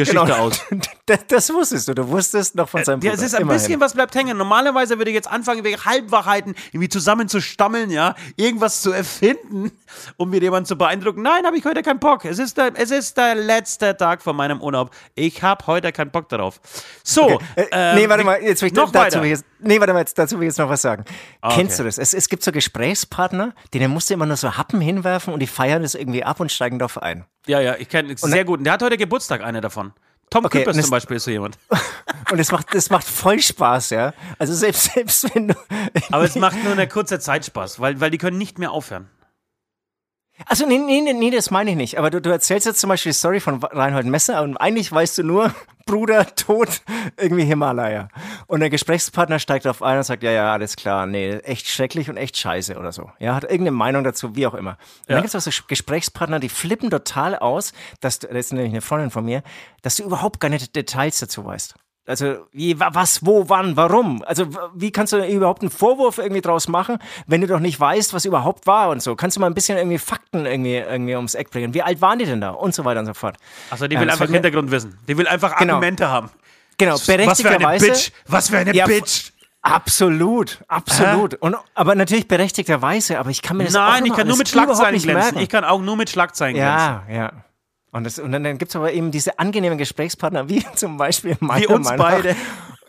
Geschichte Genau. aus. Das, das wusstest du. Du wusstest noch von seinem Ja, Bruder. es ist ein Immerhin. bisschen was bleibt hängen. Normalerweise würde ich jetzt anfangen, wegen Halbwahrheiten irgendwie zusammen zu stammeln, ja, irgendwas zu erfinden, um mir jemanden zu beeindrucken. Nein, habe ich heute keinen Bock. Es ist, der, es ist der letzte Tag von meinem Urlaub. Ich habe heute keinen Bock darauf. So. Äh, ähm, nee, warte mal, jetzt will ich noch dazu weiter. jetzt, nee, warte mal, jetzt, dazu will ich jetzt noch was sagen. Ah, Kennst okay. du das? Es, es gibt so Gesprächspartner, denen musst du immer nur so Happen hinwerfen und die feiern das irgendwie ab und steigen darauf ein. Ja, ja, ich kenne sehr gut. Und der hat heute Geburtstag, einer davon. Tom Okay, Küppers zum Beispiel ist so jemand. Und das macht, das macht voll Spaß, ja. Also selbst, selbst wenn du. Aber es macht nur eine kurze Zeit Spaß, weil, weil die können nicht mehr aufhören. Also nee, nee, nee, nee, das meine ich nicht. Aber du, du erzählst jetzt zum Beispiel die Story von Reinhold Messer und eigentlich weißt du nur, Bruder, Tod, irgendwie Himalaya. Und der Gesprächspartner steigt auf ein und sagt, ja, ja, alles klar, nee, echt schrecklich und echt scheiße oder so. Ja, hat irgendeine Meinung dazu, wie auch immer. Und dann gibt es auch so Gesprächspartner, die flippen total aus, dass du, das ist nämlich eine Freundin von mir, dass du überhaupt keine Details dazu weißt. Also, wie, wa- was, wo, wann, warum? Also, wie kannst du überhaupt einen Vorwurf irgendwie draus machen, wenn du doch nicht weißt, was überhaupt war und so? Kannst du mal ein bisschen irgendwie Fakten irgendwie, irgendwie ums Eck bringen? Wie alt waren die denn da? Und so weiter und so fort. Also die Ja, will das einfach Hintergrund wissen. Die will einfach Genau. Argumente haben. Genau, Was für eine berechtigterweise. Bitch. Was für eine Ja, Bitch. Absolut, absolut. Und, aber natürlich berechtigterweise, aber ich kann mir das auch Nein, ich immer kann nur mit Schlagzeilen glänzen. merken. Ich kann auch nur mit Schlagzeilen glänzen. Ja, ja. Und, das, und dann, dann gibt es aber eben diese angenehmen Gesprächspartner, wie zum Beispiel meiner Wie uns Meinung beide.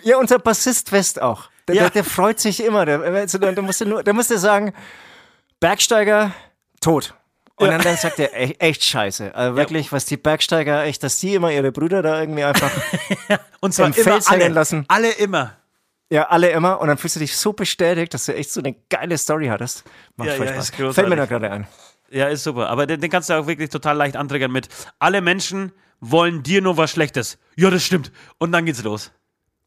Ja, unser Bassist West auch. Der, Ja. der, der freut sich immer. Der, also, der, musste nur, der musste sagen, Bergsteiger, tot. Und dann, dann sagt er, echt, echt scheiße. Also wirklich, was die Bergsteiger, echt, dass die immer ihre Brüder da irgendwie einfach, Und zwar Im immer Fels hängen alle. lassen. Alle immer. ja, alle immer. Und dann fühlst du dich so bestätigt, dass du echt so eine geile Story hattest. Macht Ja, voll ja, Spaß. Fällt mir da gerade ein. Ja, ist super. Aber den, den kannst du auch wirklich total leicht antriggern mit alle Menschen wollen dir nur was Schlechtes. Ja, das stimmt. Und dann geht's los.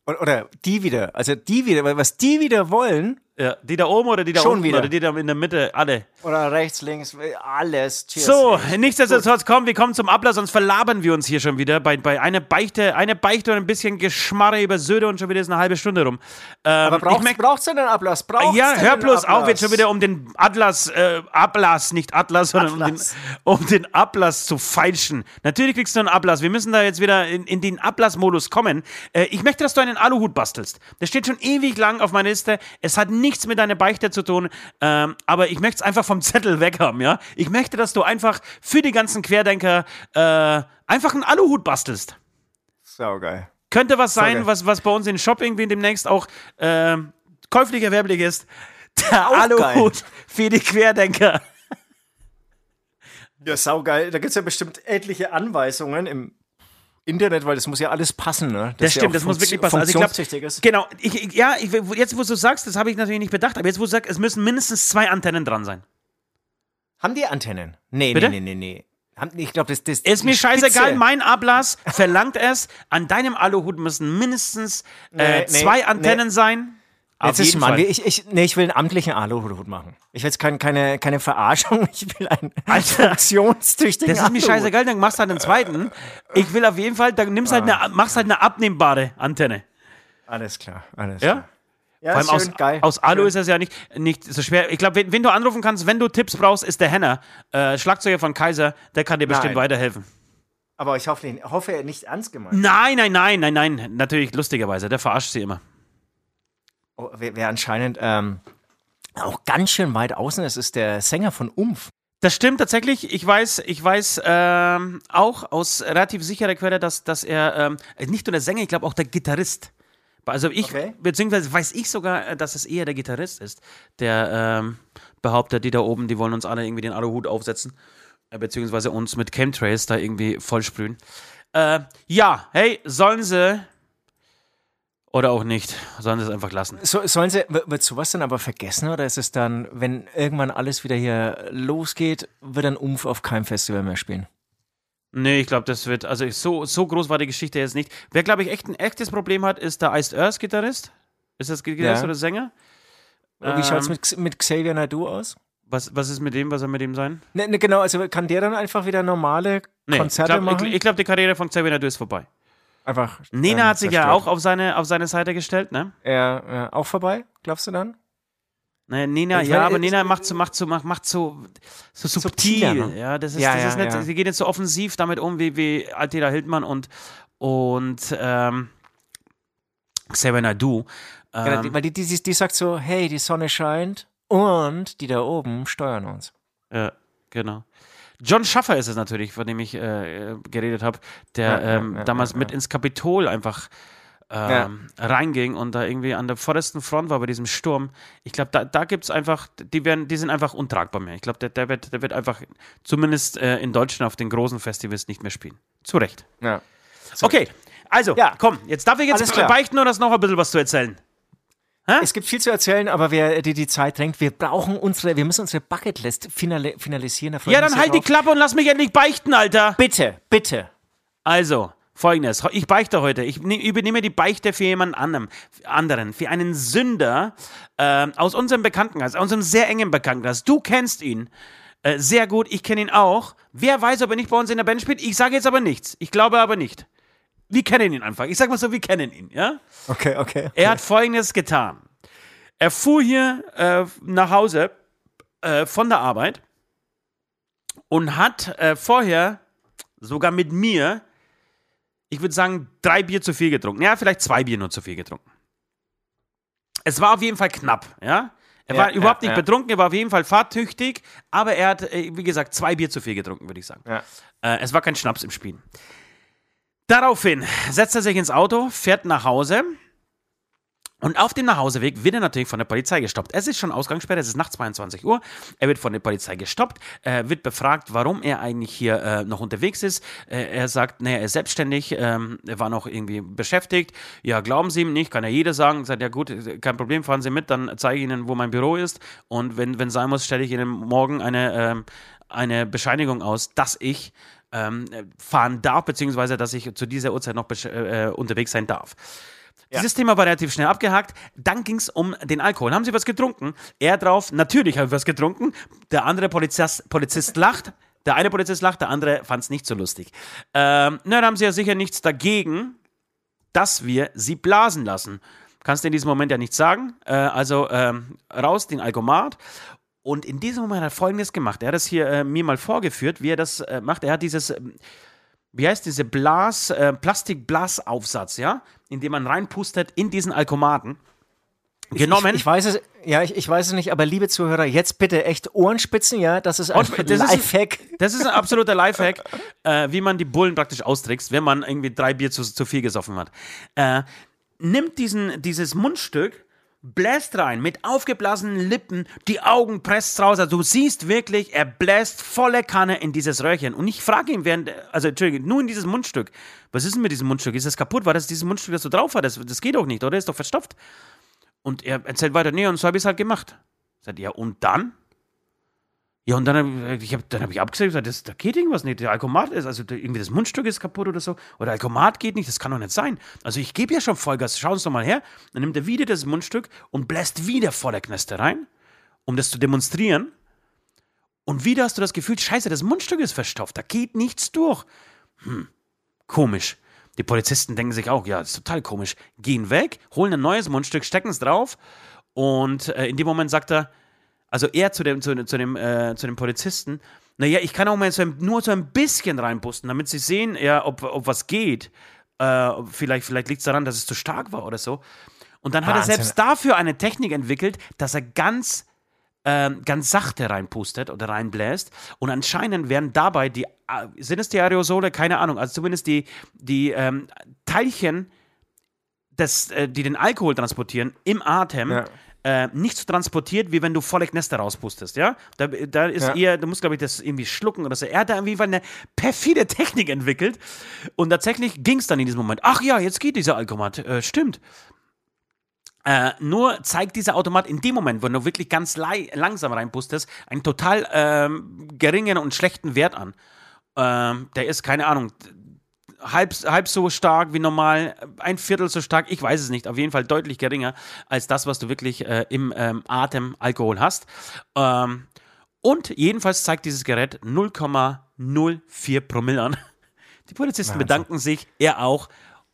Oder die wieder. Also die wieder, weil was die wieder wollen, Ja, die da oben oder die da Schon unten wieder. oder die da in der Mitte, alle. oder rechts, links, alles. Cheers. So, nichtsdestotrotz, komm, wir kommen zum Ablass, sonst verlabern wir uns hier schon wieder bei, bei einer Beichte, eine Beichte und ein bisschen Geschmarre über Söde und schon wieder ist eine halbe Stunde rum. Ähm, Aber ich braucht's, merk- braucht's denn einen Ablass? Braucht's ja, hör bloß auf, jetzt schon wieder um den Atlas, äh, Ablass, nicht Atlas, sondern Atlas. Um, den, um den Ablass zu feilschen. Natürlich kriegst du einen Ablass. Wir müssen da jetzt wieder in, in den Ablassmodus kommen. Äh, ich möchte, dass du einen Aluhut bastelst. Der steht schon ewig lang auf meiner Liste. Es hat nichts mit deiner Beichte zu tun, ähm, aber ich möchte es einfach vom Zettel weg haben, ja? Ich möchte, dass du einfach für die ganzen Querdenker äh, einfach einen Aluhut bastelst. Saugeil. Könnte was sein, was, was bei uns in Shop irgendwie demnächst auch äh, käuflich erwerblich ist. Der Auch Aluhut für die Querdenker. Ja, saugeil. Da gibt es ja bestimmt etliche Anweisungen im Internet, weil das muss ja alles passen, ne? Das ja stimmt, auch das muss wirklich passen. Also ich ist. Genau, ich, ich, ja, ich, jetzt wo du sagst, das habe ich natürlich nicht bedacht, aber jetzt wo du sagst, es müssen mindestens zwei Antennen dran sein. Haben die Antennen? Nee, Bitte? nee, nee, nee, nee. Ich glaube, das, das Ist mir die scheißegal, Spitze- mein Ablass verlangt es, an deinem Aluhut müssen mindestens äh, Nee, nee, zwei Antennen sein. Jetzt ist Mann, ich, ich, nee, ich will einen amtlichen Aluhut machen. Ich will jetzt kein, keine, keine Verarschung, ich will einen funktionstüchtigen Das ist mir scheißegal, dann machst du halt einen zweiten. Ich will auf jeden Fall, dann nimmst halt Ah. eine, machst halt eine abnehmbare Antenne. Alles klar, alles Ja? klar. Ja, Vor allem schön, aus, geil. aus Alu schön. ist es ja nicht, nicht so schwer. Ich glaube, wenn, wenn du anrufen kannst, wenn du Tipps brauchst, ist der Henner, äh, Schlagzeuger von Kaiser, der kann dir bestimmt Nein. weiterhelfen. Aber ich hoffe, hoffe er nicht ernst gemeint. Nein, nein, nein, nein, nein. Natürlich, lustigerweise, der verarscht sie immer. Oh, wer, wer anscheinend ähm, auch ganz schön weit außen ist, ist der Sänger von Umf. Das stimmt tatsächlich. Ich weiß, ich weiß ähm, auch aus relativ sicherer Quelle, dass, dass er ähm, nicht nur der Sänger, ich glaube auch der Gitarrist. Also ich, Okay. beziehungsweise weiß ich sogar, äh, dass es eher der Gitarrist ist, der ähm, behauptet, die da oben, die wollen uns alle irgendwie den Aluhut aufsetzen, äh, beziehungsweise uns mit Chemtrails da irgendwie vollsprühen. Äh, ja, hey, sollen sie oder auch nicht, sollen sie es einfach lassen. So, sollen sie, wird sowas dann aber vergessen oder ist es dann, wenn irgendwann alles wieder hier losgeht, wird dann Umf auf keinem Festival mehr spielen? Nee, ich glaube, das wird, also so, so groß war die Geschichte jetzt nicht. Wer, glaube ich, echt ein echtes Problem hat, ist der Iced Earth Gitarrist. Ist das Gitarrist Ja. oder Sänger? Wie schaut's Ähm, mit, mit Xavier Naidu aus? Was, was ist mit dem, was soll mit dem sein? Ne, ne, genau, also kann der dann einfach wieder normale Nee, Konzerte ich glaube, machen? ich, ich glaub, die Karriere von Xavier Naidoo ist vorbei. Einfach. Nena ähm, hat sich ja zerstört. auch auf seine, auf seine Seite gestellt, ne? Ja, ja, auch vorbei, glaubst du dann? Ne, Nena, Ich ja, meine, aber Nena macht so, macht so, macht, macht so, so subtil. Subtiler, ne? Ja, das ist, Ja, das ja, ist nicht, ja. sie geht jetzt so offensiv damit um wie, wie Altera Hildmann und, und ähm, Xavier Naidoo. Ja, Ähm, die, weil die, die, die sagt so, hey, die Sonne scheint und die da oben steuern uns. Ja, genau. John Schaffer ist es natürlich, von dem ich äh, geredet habe, der Ja, ähm, ja, damals mit ins Kapitol einfach ähm, reinging und da irgendwie an der vordersten Front war bei diesem Sturm. Ich glaube, da, da gibt es einfach, die, werden, die sind einfach untragbar mehr. Ich glaube, der, der, wird, der wird einfach zumindest äh, in Deutschland auf den großen Festivals nicht mehr spielen. Zu Recht. Ja. Okay, also, Ja. komm, jetzt darf ich jetzt beichten oder noch ein bisschen was zu erzählen? Es gibt viel zu erzählen, aber wer die, die Zeit drängt, wir brauchen unsere, wir müssen unsere Bucketlist finale, finalisieren. Ja, dann halt die drauf. Klappe und lass mich endlich beichten, Alter. Bitte, bitte. Also, folgendes. Ich beichte heute. Ich ne- übernehme die Beichte für jemanden anderen, für einen Sünder ähm, aus unserem Bekanntenkreis, aus unserem sehr engen Bekanntenkreis. Du kennst ihn äh, sehr gut, ich kenne ihn auch. Wer weiß, ob er nicht bei uns in der Band spielt? Ich sage jetzt aber nichts. Ich glaube aber nicht. Wir kennen ihn einfach. Ich sag mal so, wir kennen ihn, ja? Okay, okay. Er hat folgendes getan. Er fuhr hier äh, nach Hause äh, von der Arbeit und hat äh, vorher sogar mit mir, ich würde sagen, drei Bier zu viel getrunken. Ja, vielleicht zwei Bier nur zu viel getrunken. Es war auf jeden Fall knapp, ja. Er Ja, war überhaupt ja, nicht ja. betrunken, er war auf jeden Fall fahrtüchtig, aber er hat, äh, wie gesagt, zwei Bier zu viel getrunken, würde ich sagen. Ja. Äh, es war kein Schnaps im Spiel. Daraufhin setzt er sich ins Auto, fährt nach Hause und auf dem Nachhauseweg wird er natürlich von der Polizei gestoppt. Es ist schon Ausgangssperre, es ist nach 22 Uhr. Er wird von der Polizei gestoppt, äh, wird befragt, warum er eigentlich hier äh, noch unterwegs ist. Äh, er sagt, naja, er ist selbstständig, ähm, er war noch irgendwie beschäftigt. Ja, glauben Sie ihm nicht, kann ja jeder sagen. Sagt, ja gut, kein Problem, fahren Sie mit, dann zeige ich Ihnen, wo mein Büro ist. Und wenn, wenn sein muss, stelle ich Ihnen morgen eine, ähm, eine Bescheinigung aus, dass ich ähm, fahren darf, beziehungsweise dass ich zu dieser Uhrzeit noch besch- äh, unterwegs sein darf. Dieses Thema war relativ schnell abgehakt. Dann ging es um den Alkohol. Haben Sie was getrunken? Er drauf, natürlich habe ich was getrunken. Der andere Polizist, Polizist lacht. Der eine Polizist lacht, der andere fand es nicht so lustig. Ähm, na, dann haben Sie ja sicher nichts dagegen, dass wir Sie blasen lassen. Kannst du in diesem Moment ja nichts sagen. Äh, also ähm, raus den Alkomat. Und in diesem Moment hat er Folgendes gemacht. Er hat das hier äh, mir mal vorgeführt, wie er das äh, macht. Er hat dieses, ähm, wie heißt diese Blas, äh, Plastikblasaufsatz, ja, in dem man reinpustet in diesen Alkomaten. genommen. Ich, ich, weiß es, ja, ich, ich weiß es nicht, aber liebe Zuhörer, jetzt bitte echt Ohrenspitzen, ja, das ist ein das Lifehack. Ist ein, das ist ein absoluter Lifehack, äh, wie man die Bullen praktisch austrickst, wenn man irgendwie drei Bier zu, zu viel gesoffen hat. Äh, nimmt diesen, dieses Mundstück, bläst rein mit aufgeblasenen Lippen, die Augen presst raus. Also du siehst wirklich, er bläst volle Kanne in dieses Röhrchen. Und ich frage ihn während, also Entschuldigung, nur in dieses Mundstück. Was ist denn mit diesem Mundstück? Ist das kaputt? War das dieses Mundstück, das du drauf hattest? Das, geht doch nicht, oder? Ist doch verstopft. Und er erzählt weiter, nee, und so habe ich es halt gemacht. Sagt, ja, und dann? Ja, und dann habe ich, hab, hab ich abgesagt, gesagt, das, da geht irgendwas nicht. Der Alkomat ist, also irgendwie das Mundstück ist kaputt oder so. Oder der Alkomat geht nicht, das kann doch nicht sein. Also ich gebe ja schon Vollgas, schau uns doch mal her. Dann nimmt er wieder das Mundstück und bläst wieder voller Kneste rein, um das zu demonstrieren. Und wieder hast du das Gefühl, scheiße, das Mundstück ist verstopft, da geht nichts durch. Hm, komisch. Die Polizisten denken sich auch, ja, das ist total komisch. Gehen weg, holen ein neues Mundstück, stecken es drauf und äh, in dem Moment sagt er, also er zu dem, zu, zu dem, äh, zu dem Polizisten, naja, ich kann auch mal so ein, nur so ein bisschen reinpusten, damit sie sehen, ja, ob, ob was geht. Äh, vielleicht vielleicht liegt es daran, dass es zu stark war oder so. Und dann Wahnsinn. hat er selbst dafür eine Technik entwickelt, dass er ganz, äh, ganz sachte reinpustet oder reinbläst. Und anscheinend werden dabei die, äh, sind es die Aerosole? Keine Ahnung, also zumindest die, die ähm, Teilchen, das, äh, die den Alkohol transportieren, im Atem. Ja äh, nicht so transportiert, wie wenn du volle Kneste rauspustest, ja? Da, da ist ja. eher, du musst, glaube ich, das irgendwie schlucken oder so. Er hat da irgendwie eine perfide Technik entwickelt und tatsächlich ging es dann in diesem Moment. Ach ja, jetzt geht dieser Alkomat. Äh, stimmt. Äh, nur zeigt dieser Automat in dem Moment, wo du wirklich ganz langsam reinpustest, einen total ähm, geringen und schlechten Wert an. Ähm, der ist, keine Ahnung, halb, halb so stark wie normal, ein Viertel so stark, ich weiß es nicht, auf jeden Fall deutlich geringer als das, was du wirklich äh, im ähm, Atem Alkohol hast. Ähm, und jedenfalls zeigt dieses Gerät 0,04 Promille an. Die Polizisten Wahnsinn. bedanken sich, er auch,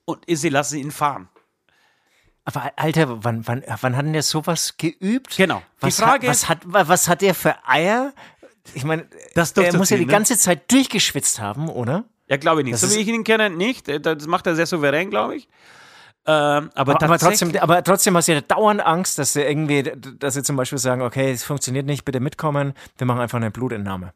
und sie lassen ihn fahren. Aber Alter, wann, wann, wann hat denn der sowas geübt? Genau. Was die Frage hat, was, hat, was hat der für Eier? Ich meine, er muss ja die ne? ganze Zeit durchgeschwitzt haben, oder? Ja, glaube ich nicht. Das so wie ich ihn kenne, nicht. Äh, das macht er sehr souverän, glaube ich. Ähm, aber, aber, trotzdem, aber trotzdem hast du ja dauernd Angst, dass sie irgendwie, dass sie zum Beispiel sagen, okay, es funktioniert nicht, bitte mitkommen, wir machen einfach eine Blutentnahme.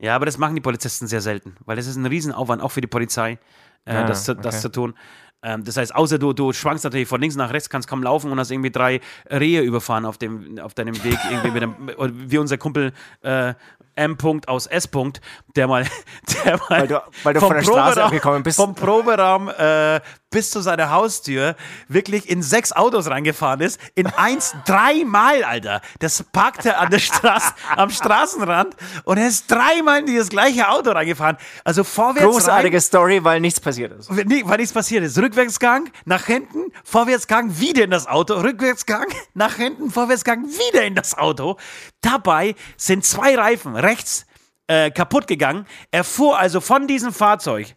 Ja, aber das machen die Polizisten sehr selten, weil das ist ein Riesenaufwand, auch für die Polizei, äh, ah, das, das zu tun. Ähm, das heißt, außer du, du schwankst natürlich von links nach rechts, kannst kaum laufen und hast irgendwie drei Rehe überfahren auf, dem, auf deinem Weg, irgendwie mit dem, wie unser Kumpel äh, M. -Punkt aus S. -Punkt, der mal, der mal weil du, weil du abgekommen bist. Vom Proberaum äh, bis zu seiner Haustür wirklich in sechs Autos reingefahren ist. In eins, dreimal, Alter. Das parkte an der Straße, am Straßenrand und er ist dreimal in dieses gleiche Auto reingefahren. Also vorwärts. Großartige rein, Story, weil nichts passiert ist. Nee, weil nichts passiert ist. Rückwärtsgang, nach hinten, Vorwärtsgang, wieder in das Auto. Rückwärtsgang, nach hinten, Vorwärtsgang, wieder in das Auto. Dabei sind zwei Reifen rechts äh, kaputt gegangen. Er fuhr also von diesem Fahrzeug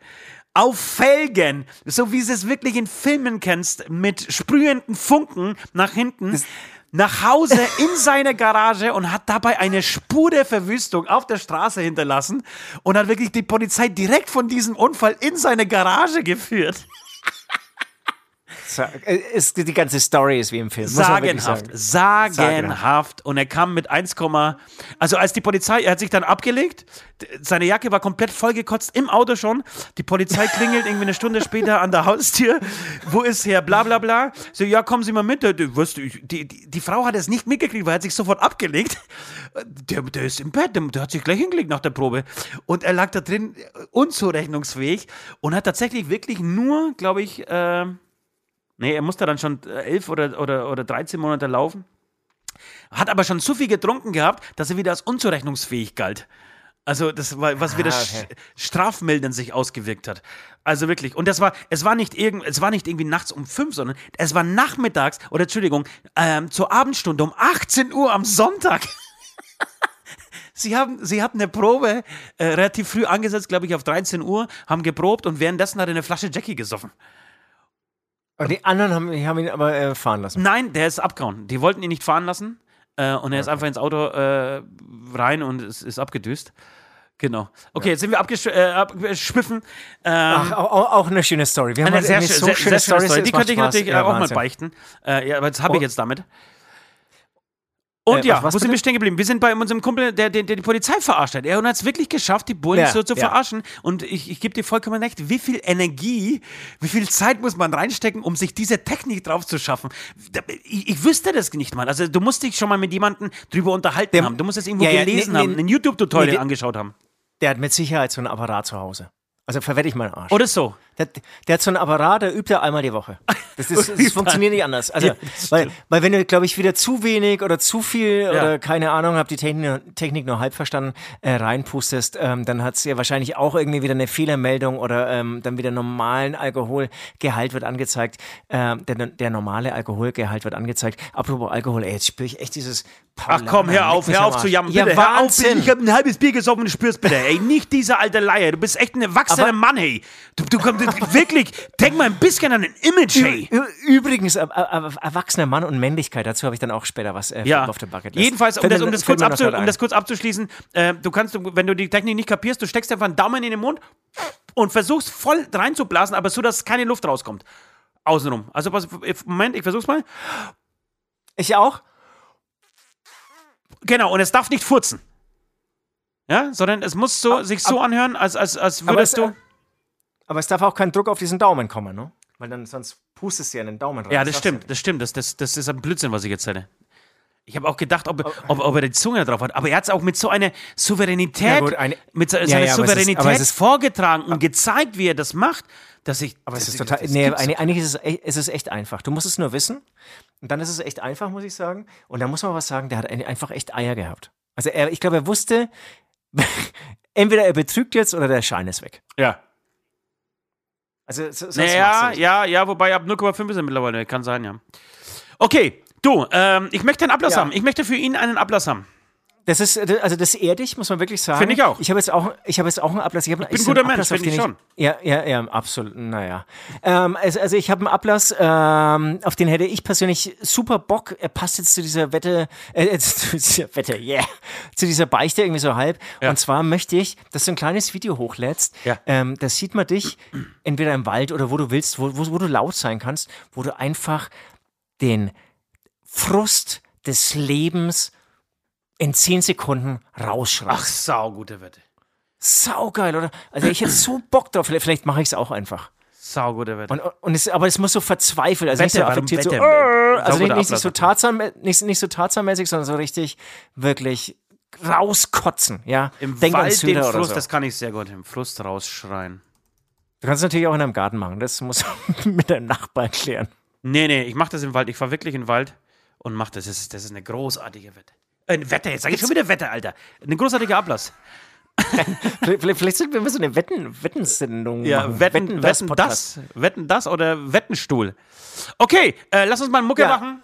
auf Felgen, so wie du es wirklich in Filmen kennst, mit sprühenden Funken nach hinten. Das nach Hause in seine Garage und hat dabei eine Spur der Verwüstung auf der Straße hinterlassen und hat wirklich die Polizei direkt von diesem Unfall in seine Garage geführt. Ist, die ganze Story ist wie im Film. Sagenhaft, sagenhaft. Sagenhaft. Und er kam mit 1, also als die Polizei, er hat sich dann abgelegt, seine Jacke war komplett vollgekotzt im Auto schon. Die Polizei klingelt irgendwie eine Stunde später an der Haustür. Wo ist er? Bla bla bla. So, ja, kommen Sie mal mit. Die, die, die Frau hat es nicht mitgekriegt, weil er hat sich sofort abgelegt. Der, der ist im Bett, der, der hat sich gleich hingelegt nach der Probe. Und er lag da drin unzurechnungsfähig und hat tatsächlich wirklich nur, glaube ich, äh, Nee, er musste dann schon äh, elf oder, oder, oder 13 Monate laufen. Hat aber schon zu viel getrunken gehabt, dass er wieder als unzurechnungsfähig galt. Also, das war, was wieder ah, okay. strafmildend sich ausgewirkt hat. Also wirklich. Und das war, es war nicht irgend, es war nicht irgendwie nachts um fünf, sondern es war nachmittags, oder Entschuldigung, ähm, zur Abendstunde um 18 Uhr am Sonntag. Sie haben, sie hatten eine Probe äh, relativ früh angesetzt, glaube ich, auf 13 Uhr, haben geprobt und währenddessen hat er eine Flasche Jackie gesoffen. Und die anderen haben, haben ihn aber äh, fahren lassen. Nein, der ist abgehauen. Die wollten ihn nicht fahren lassen. Äh, und er ist einfach ins Auto äh, rein und ist, ist abgedüst. Genau. Okay, ja. jetzt sind wir abgeschwiffen. Ähm, Ach, auch, auch, eine schöne Story. Wir haben eine sehr, so sehr, schöne, sehr schöne Story. Die könnte ich natürlich auch Wahnsinn. mal beichten. Äh, ja, aber das habe ich oh. jetzt damit. Und Äh, ja, was- wo sind wir stehen geblieben? Wir sind bei unserem Kumpel, der, der, der die Polizei verarscht hat. Er hat es wirklich geschafft, die Bullen Ja, so zu ja. verarschen. Und ich, ich gebe dir vollkommen recht, wie viel Energie, wie viel Zeit muss man reinstecken, um sich diese Technik drauf zu schaffen? Ich, ich wüsste das nicht mal. Also du musst dich schon mal mit jemandem drüber unterhalten Der- haben. Du musst es irgendwo Ja, gelesen nee, haben, nee, ein YouTube-Tutorial nee, angeschaut haben. Der hat mit Sicherheit so ein Apparat zu Hause. Also verwette ich meinen Arsch. Oder so. Der, der hat so ein Apparat, der übt er einmal die Woche. Das, ist, das funktioniert nicht anders. Also, Ja, weil, weil wenn du, glaube ich, wieder zu wenig oder zu viel Ja. oder keine Ahnung, hab die Technik, Technik nur halb verstanden, äh, reinpustest, ähm, dann hat es ja wahrscheinlich auch irgendwie wieder eine Fehlermeldung oder ähm, dann wieder normalen Alkoholgehalt wird angezeigt. Ähm, der, der normale Alkoholgehalt wird angezeigt. Apropos Alkohol, ey, jetzt spüre ich echt dieses Ach komm, hör auf, hör auf zu jammern. Ja, bitte, hör auf. Ich habe ein halbes Bier gesoffen und spür's bitte. Ey, nicht dieser alte Leier. Du bist echt ein erwachsener Aber- Mann, hey. Du, du kommst wirklich, denk mal ein bisschen an ein Image, hey. Übrigens, äh, äh, erwachsener Mann und Männlichkeit, dazu habe ich dann auch später was äh, Ja, auf der Bucketlist. jedenfalls, um das, um, das kurz abzu, grad um das kurz abzuschließen, äh, du kannst, wenn du die Technik nicht kapierst, du steckst einfach einen Daumen in den Mund und versuchst voll reinzublasen, aber so, dass keine Luft rauskommt. Außenrum. Also, Moment, ich versuch's mal. Ich auch? Genau, und es darf nicht furzen. Ja, sondern es muss so, sich so anhören, als, als, als Aber würdest es, du. Aber es darf auch kein Druck auf diesen Daumen kommen, ne? Weil dann sonst pustest du ja in den Daumen rein. Ja, das du? stimmt, das stimmt. Das, das, das ist ein Blödsinn, was ich jetzt hätte. Ich habe auch gedacht, ob, ob, ob er die Zunge drauf hat. Aber er hat es auch mit so einer Souveränität, Ja, gut, eine- mit so, Ja, seiner ja, aber es ist- Souveränität aber es ist- vorgetragen und gezeigt, wie er das macht, dass ich. Aber es ist total. das Nee, eigentlich ist es, echt, es ist echt einfach. Du musst es nur wissen. Und dann ist es echt einfach, muss ich sagen. Und da muss man was sagen, der hat ein- einfach echt Eier gehabt. Also er, ich glaube, er wusste, entweder er betrügt jetzt oder der Schein ist weg. Ja. Also so, sonst Naja, ja, ja, wobei ab 0,5 ist er mittlerweile. Kann sein, ja. Okay, du, ähm, ich möchte einen Ablass Ja. haben. Ich möchte für ihn einen Ablass haben. Das ist, also das ehrt dich, muss man wirklich sagen. Finde ich auch. Ich habe jetzt auch, ich habe jetzt auch einen Ablass. Ich, hab, ich bin ein guter Mensch, auf finde ich schon. Ja, ja, ja, absolut. Naja. Ähm, also, also ich habe einen Ablass, ähm, auf den hätte ich persönlich super Bock. Er passt jetzt zu dieser Wette, äh, zu dieser Wette, yeah, zu dieser Beichte irgendwie so halb. Ja. Und zwar möchte ich, dass du ein kleines Video hochlädst. Ja. Ähm, da sieht man dich entweder im Wald oder wo du willst, wo, wo, wo du laut sein kannst, wo du einfach den Frust des Lebens in 10 Sekunden rausschreibst. Ach, saugute Wette. Saugeil, oder? Also ich hätte so Bock drauf. Vielleicht, vielleicht mache ich es auch einfach. Saugute Wette. Und, und es, aber es muss so verzweifelt, also nicht Wette, so warum affektiert, so, Wette? "Arr", also nicht, nicht, nicht, so. Tarzan, nicht, nicht so Tarzanmäßig, sondern so richtig wirklich rauskotzen, ja. Im Denk Wald den Fluss, so. das kann ich sehr gut. Im Fluss rausschreien. Du kannst es natürlich auch in deinem Garten machen. Das muss mit deinem Nachbarn klären. Nee, nee, ich mach das im Wald. Ich fahr wirklich in den Wald und mach das. Das ist, das ist eine großartige Wette. Äh, eine Wette, jetzt sag ich schon wieder Wette, Alter. Ein großartiger Ablass. Vielleicht, vielleicht, sind wir mal so eine Wetten, Wettensendung machen. Wetten, wetten, Podcast. das, wetten das oder Wettenstuhl. Okay, äh, lass uns mal einen Mucke Ja. machen.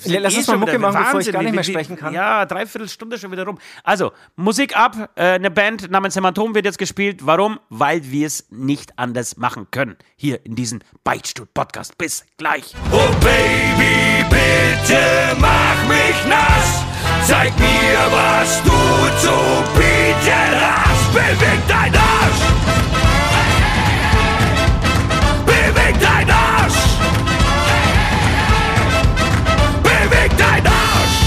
Sind Lass eh uns mal Mucke machen, bevor ich Wahnsinn, gar nicht mehr sprechen kann. Ja, dreiviertel Stunde schon wieder rum. Also, Musik ab. Äh, eine Band namens Hämatom wird jetzt gespielt. Warum? Weil wir es nicht anders machen können. Hier in diesem Beichtstuhl-Podcast. Bis gleich. Oh Baby, bitte mach mich nass. Zeig mir, was du zu bieten hast. Beweg dein Arsch. Beweg dein Arsch. Beweg dein Arsch.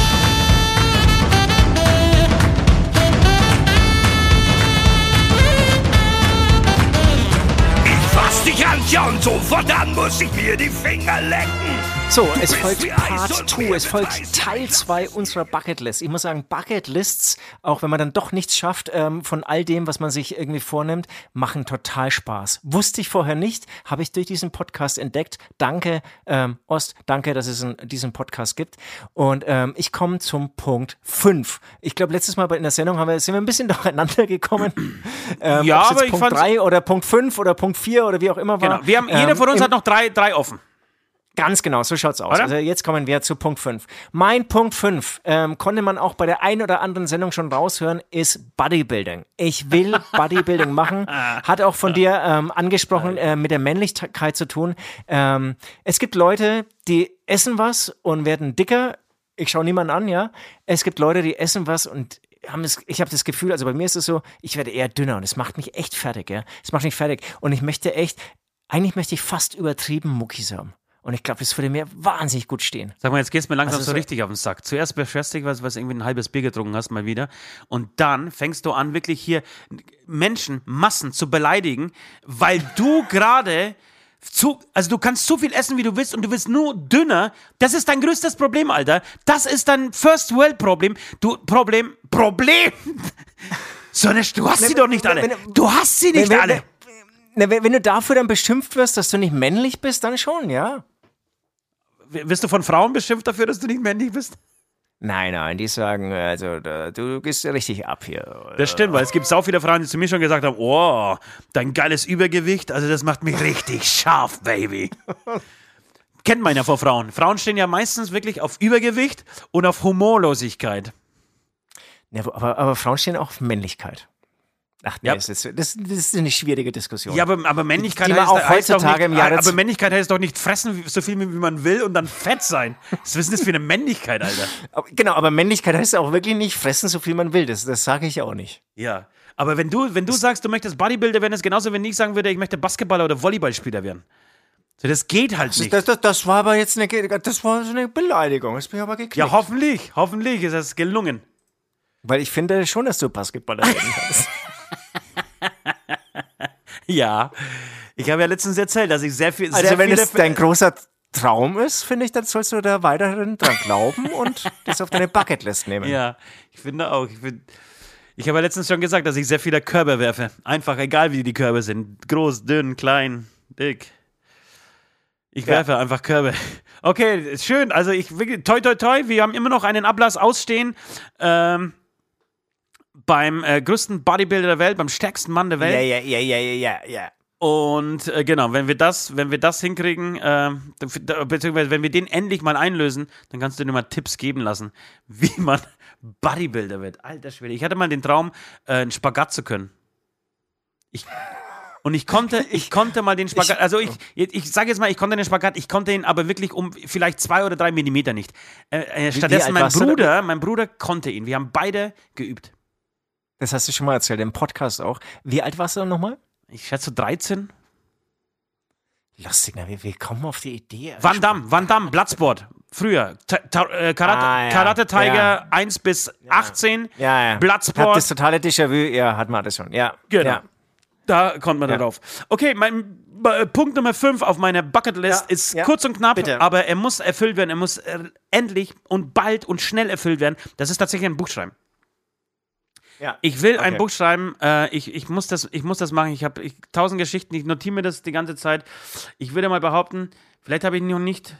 Ich fass dich an, und sofort an muss ich mir die Finger lecken. So, es folgt Part und 2, Bier es folgt. Teil 2 unserer Bucketlists. Ich muss sagen, Bucketlists, auch wenn man dann doch nichts schafft ähm, von all dem, was man sich irgendwie vornimmt, machen total Spaß. Wusste ich vorher nicht, habe ich durch diesen Podcast entdeckt. Danke, ähm, Ost, danke, dass es einen, diesen Podcast gibt. Und ähm, ich komme zum Punkt 5. Ich glaube, letztes Mal in der Sendung haben wir, sind wir ein bisschen durcheinander gekommen. Ähm, Ja, aber jetzt ich Punkt fand's- 3 oder Punkt 5 oder Punkt 4 oder wie auch immer war. Genau. Wir haben, jeder Ähm, von uns hat noch drei, drei offen. Ganz genau, so schaut's aus. Oder? Also jetzt kommen wir zu Punkt 5. Mein Punkt 5, ähm, konnte man auch bei der einen oder anderen Sendung schon raushören, ist Bodybuilding. Ich will Bodybuilding machen. Hat auch von dir ähm, angesprochen, äh, mit der Männlichkeit zu tun. Ähm, es gibt Leute, die essen was und werden dicker. Ich schaue niemanden an, ja. Es gibt Leute, die essen was und haben das, ich habe das Gefühl, also bei mir ist es so, ich werde eher dünner und es macht mich echt fertig, ja. Es macht mich fertig. Und ich möchte echt, eigentlich möchte ich fast übertrieben Muckis haben. Und ich glaube, das würde mir wahnsinnig gut stehen. Sag mal, jetzt gehst du mir langsam Also so so- richtig auf den Sack. Zuerst beschwerst du dich, was, was irgendwie ein halbes Bier getrunken hast, mal wieder. Und dann fängst du an, wirklich hier Menschen, Massen zu beleidigen, weil du gerade zu, also du kannst so viel essen, wie du willst, und du wirst nur dünner. Das ist dein größtes Problem, Alter. Das ist dein First World Problem. Du, Problem, Problem! So eine, du hast sie doch nicht alle. wenn- Du hast sie nicht wenn, alle. Wenn, wenn, wenn du dafür dann beschimpft wirst, dass du nicht männlich bist, dann schon, ja. Wirst du von Frauen beschimpft dafür, dass du nicht männlich bist? Nein, nein, die sagen, also da, du gehst richtig ab hier. Das stimmt, weil es gibt sau viele Frauen, die zu mir schon gesagt haben, oh, dein geiles Übergewicht, also das macht mich richtig scharf, Baby. Kennt man ja vor Frauen. Frauen stehen ja meistens wirklich auf Übergewicht und auf Humorlosigkeit. Ja, aber, aber Frauen stehen auch auf Männlichkeit. Ach nee, Ja. das, ist, das, ist eine schwierige Diskussion. Ja, aber, aber Männlichkeit heißt, auch heißt doch heutzutage nicht, im Jahre aber Männlichkeit heißt doch nicht fressen so viel, wie man will und dann fett sein. Was ist denn das für eine Männlichkeit, Alter? Genau, aber Männlichkeit heißt auch wirklich nicht fressen, so viel man will. Das, das sage ich auch nicht. Ja. Aber wenn du, wenn du sagst, du möchtest Bodybuilder werden, ist genauso, wenn ich sagen würde, ich möchte Basketballer oder Volleyballspieler werden. So, das geht halt nicht. Das, das, das war aber jetzt eine, das war so eine Beleidigung. Das bin ich aber geknickt. Ja, hoffentlich. Hoffentlich ist das gelungen. Weil ich finde schon, dass du Basketballer werden kannst. Ja. Ich habe ja letztens erzählt, dass ich sehr viel. Also sehr wenn es dein großer Traum ist, finde ich, dann sollst du da weiterhin dran glauben und das auf deine Bucketlist nehmen. Ja, ich finde auch. Ich, find, ich habe ja letztens schon gesagt, dass ich sehr viele Körbe werfe. Einfach, egal wie die Körbe sind. Groß, dünn, klein, dick. Ich Ja. werfe einfach Körbe. Okay, schön. Also ich wirklich, toi toi toi, wir haben immer noch einen Ablass ausstehen. Ähm, beim äh, größten Bodybuilder der Welt, beim stärksten Mann der Welt. Ja, ja, ja, ja, ja, ja. Und äh, genau, wenn wir das, wenn wir das hinkriegen, äh, beziehungsweise wenn wir den endlich mal einlösen, dann kannst du dir mal Tipps geben lassen, wie man Bodybuilder wird. Alter Schwede. Ich hatte mal den Traum, äh, einen Spagat zu können. Ich, und ich konnte, ich konnte mal den Spagat, also ich, ich, ich sage jetzt mal, ich konnte den Spagat, ich konnte ihn aber wirklich um vielleicht zwei oder drei Millimeter nicht. Äh, äh, stattdessen mein? Bruder, mein Bruder konnte ihn. Wir haben beide geübt. Das hast du schon mal erzählt, im Podcast auch. Wie alt warst du dann nochmal? Ich schätze 13. Lustig, na, wir, wir kommen auf die Idee. Van Damme, Van Damme, Bloodsport. Früher. Ta ta äh, Karate, Ah, ja. Karate Tiger Ja. 1 bis 18. Ja, ja. Bloodsport. Hab das totale Déjà-vu, ja, hat man das schon. Ja, Genau. ja. Da kommt man Ja. darauf. Okay, mein äh, Punkt Nummer 5 auf meiner Bucketlist Ja, ist ja. kurz und knapp, Bitte. aber er muss erfüllt werden. Er muss äh, endlich und bald und schnell erfüllt werden. Das ist tatsächlich ein Buch schreiben. Ja. Ich will ein Okay. Buch schreiben. Äh, ich, ich, muss das, ich muss das machen. Ich habe tausend Geschichten. Ich notiere mir das die ganze Zeit. Ich würde mal behaupten, vielleicht habe ich noch nicht,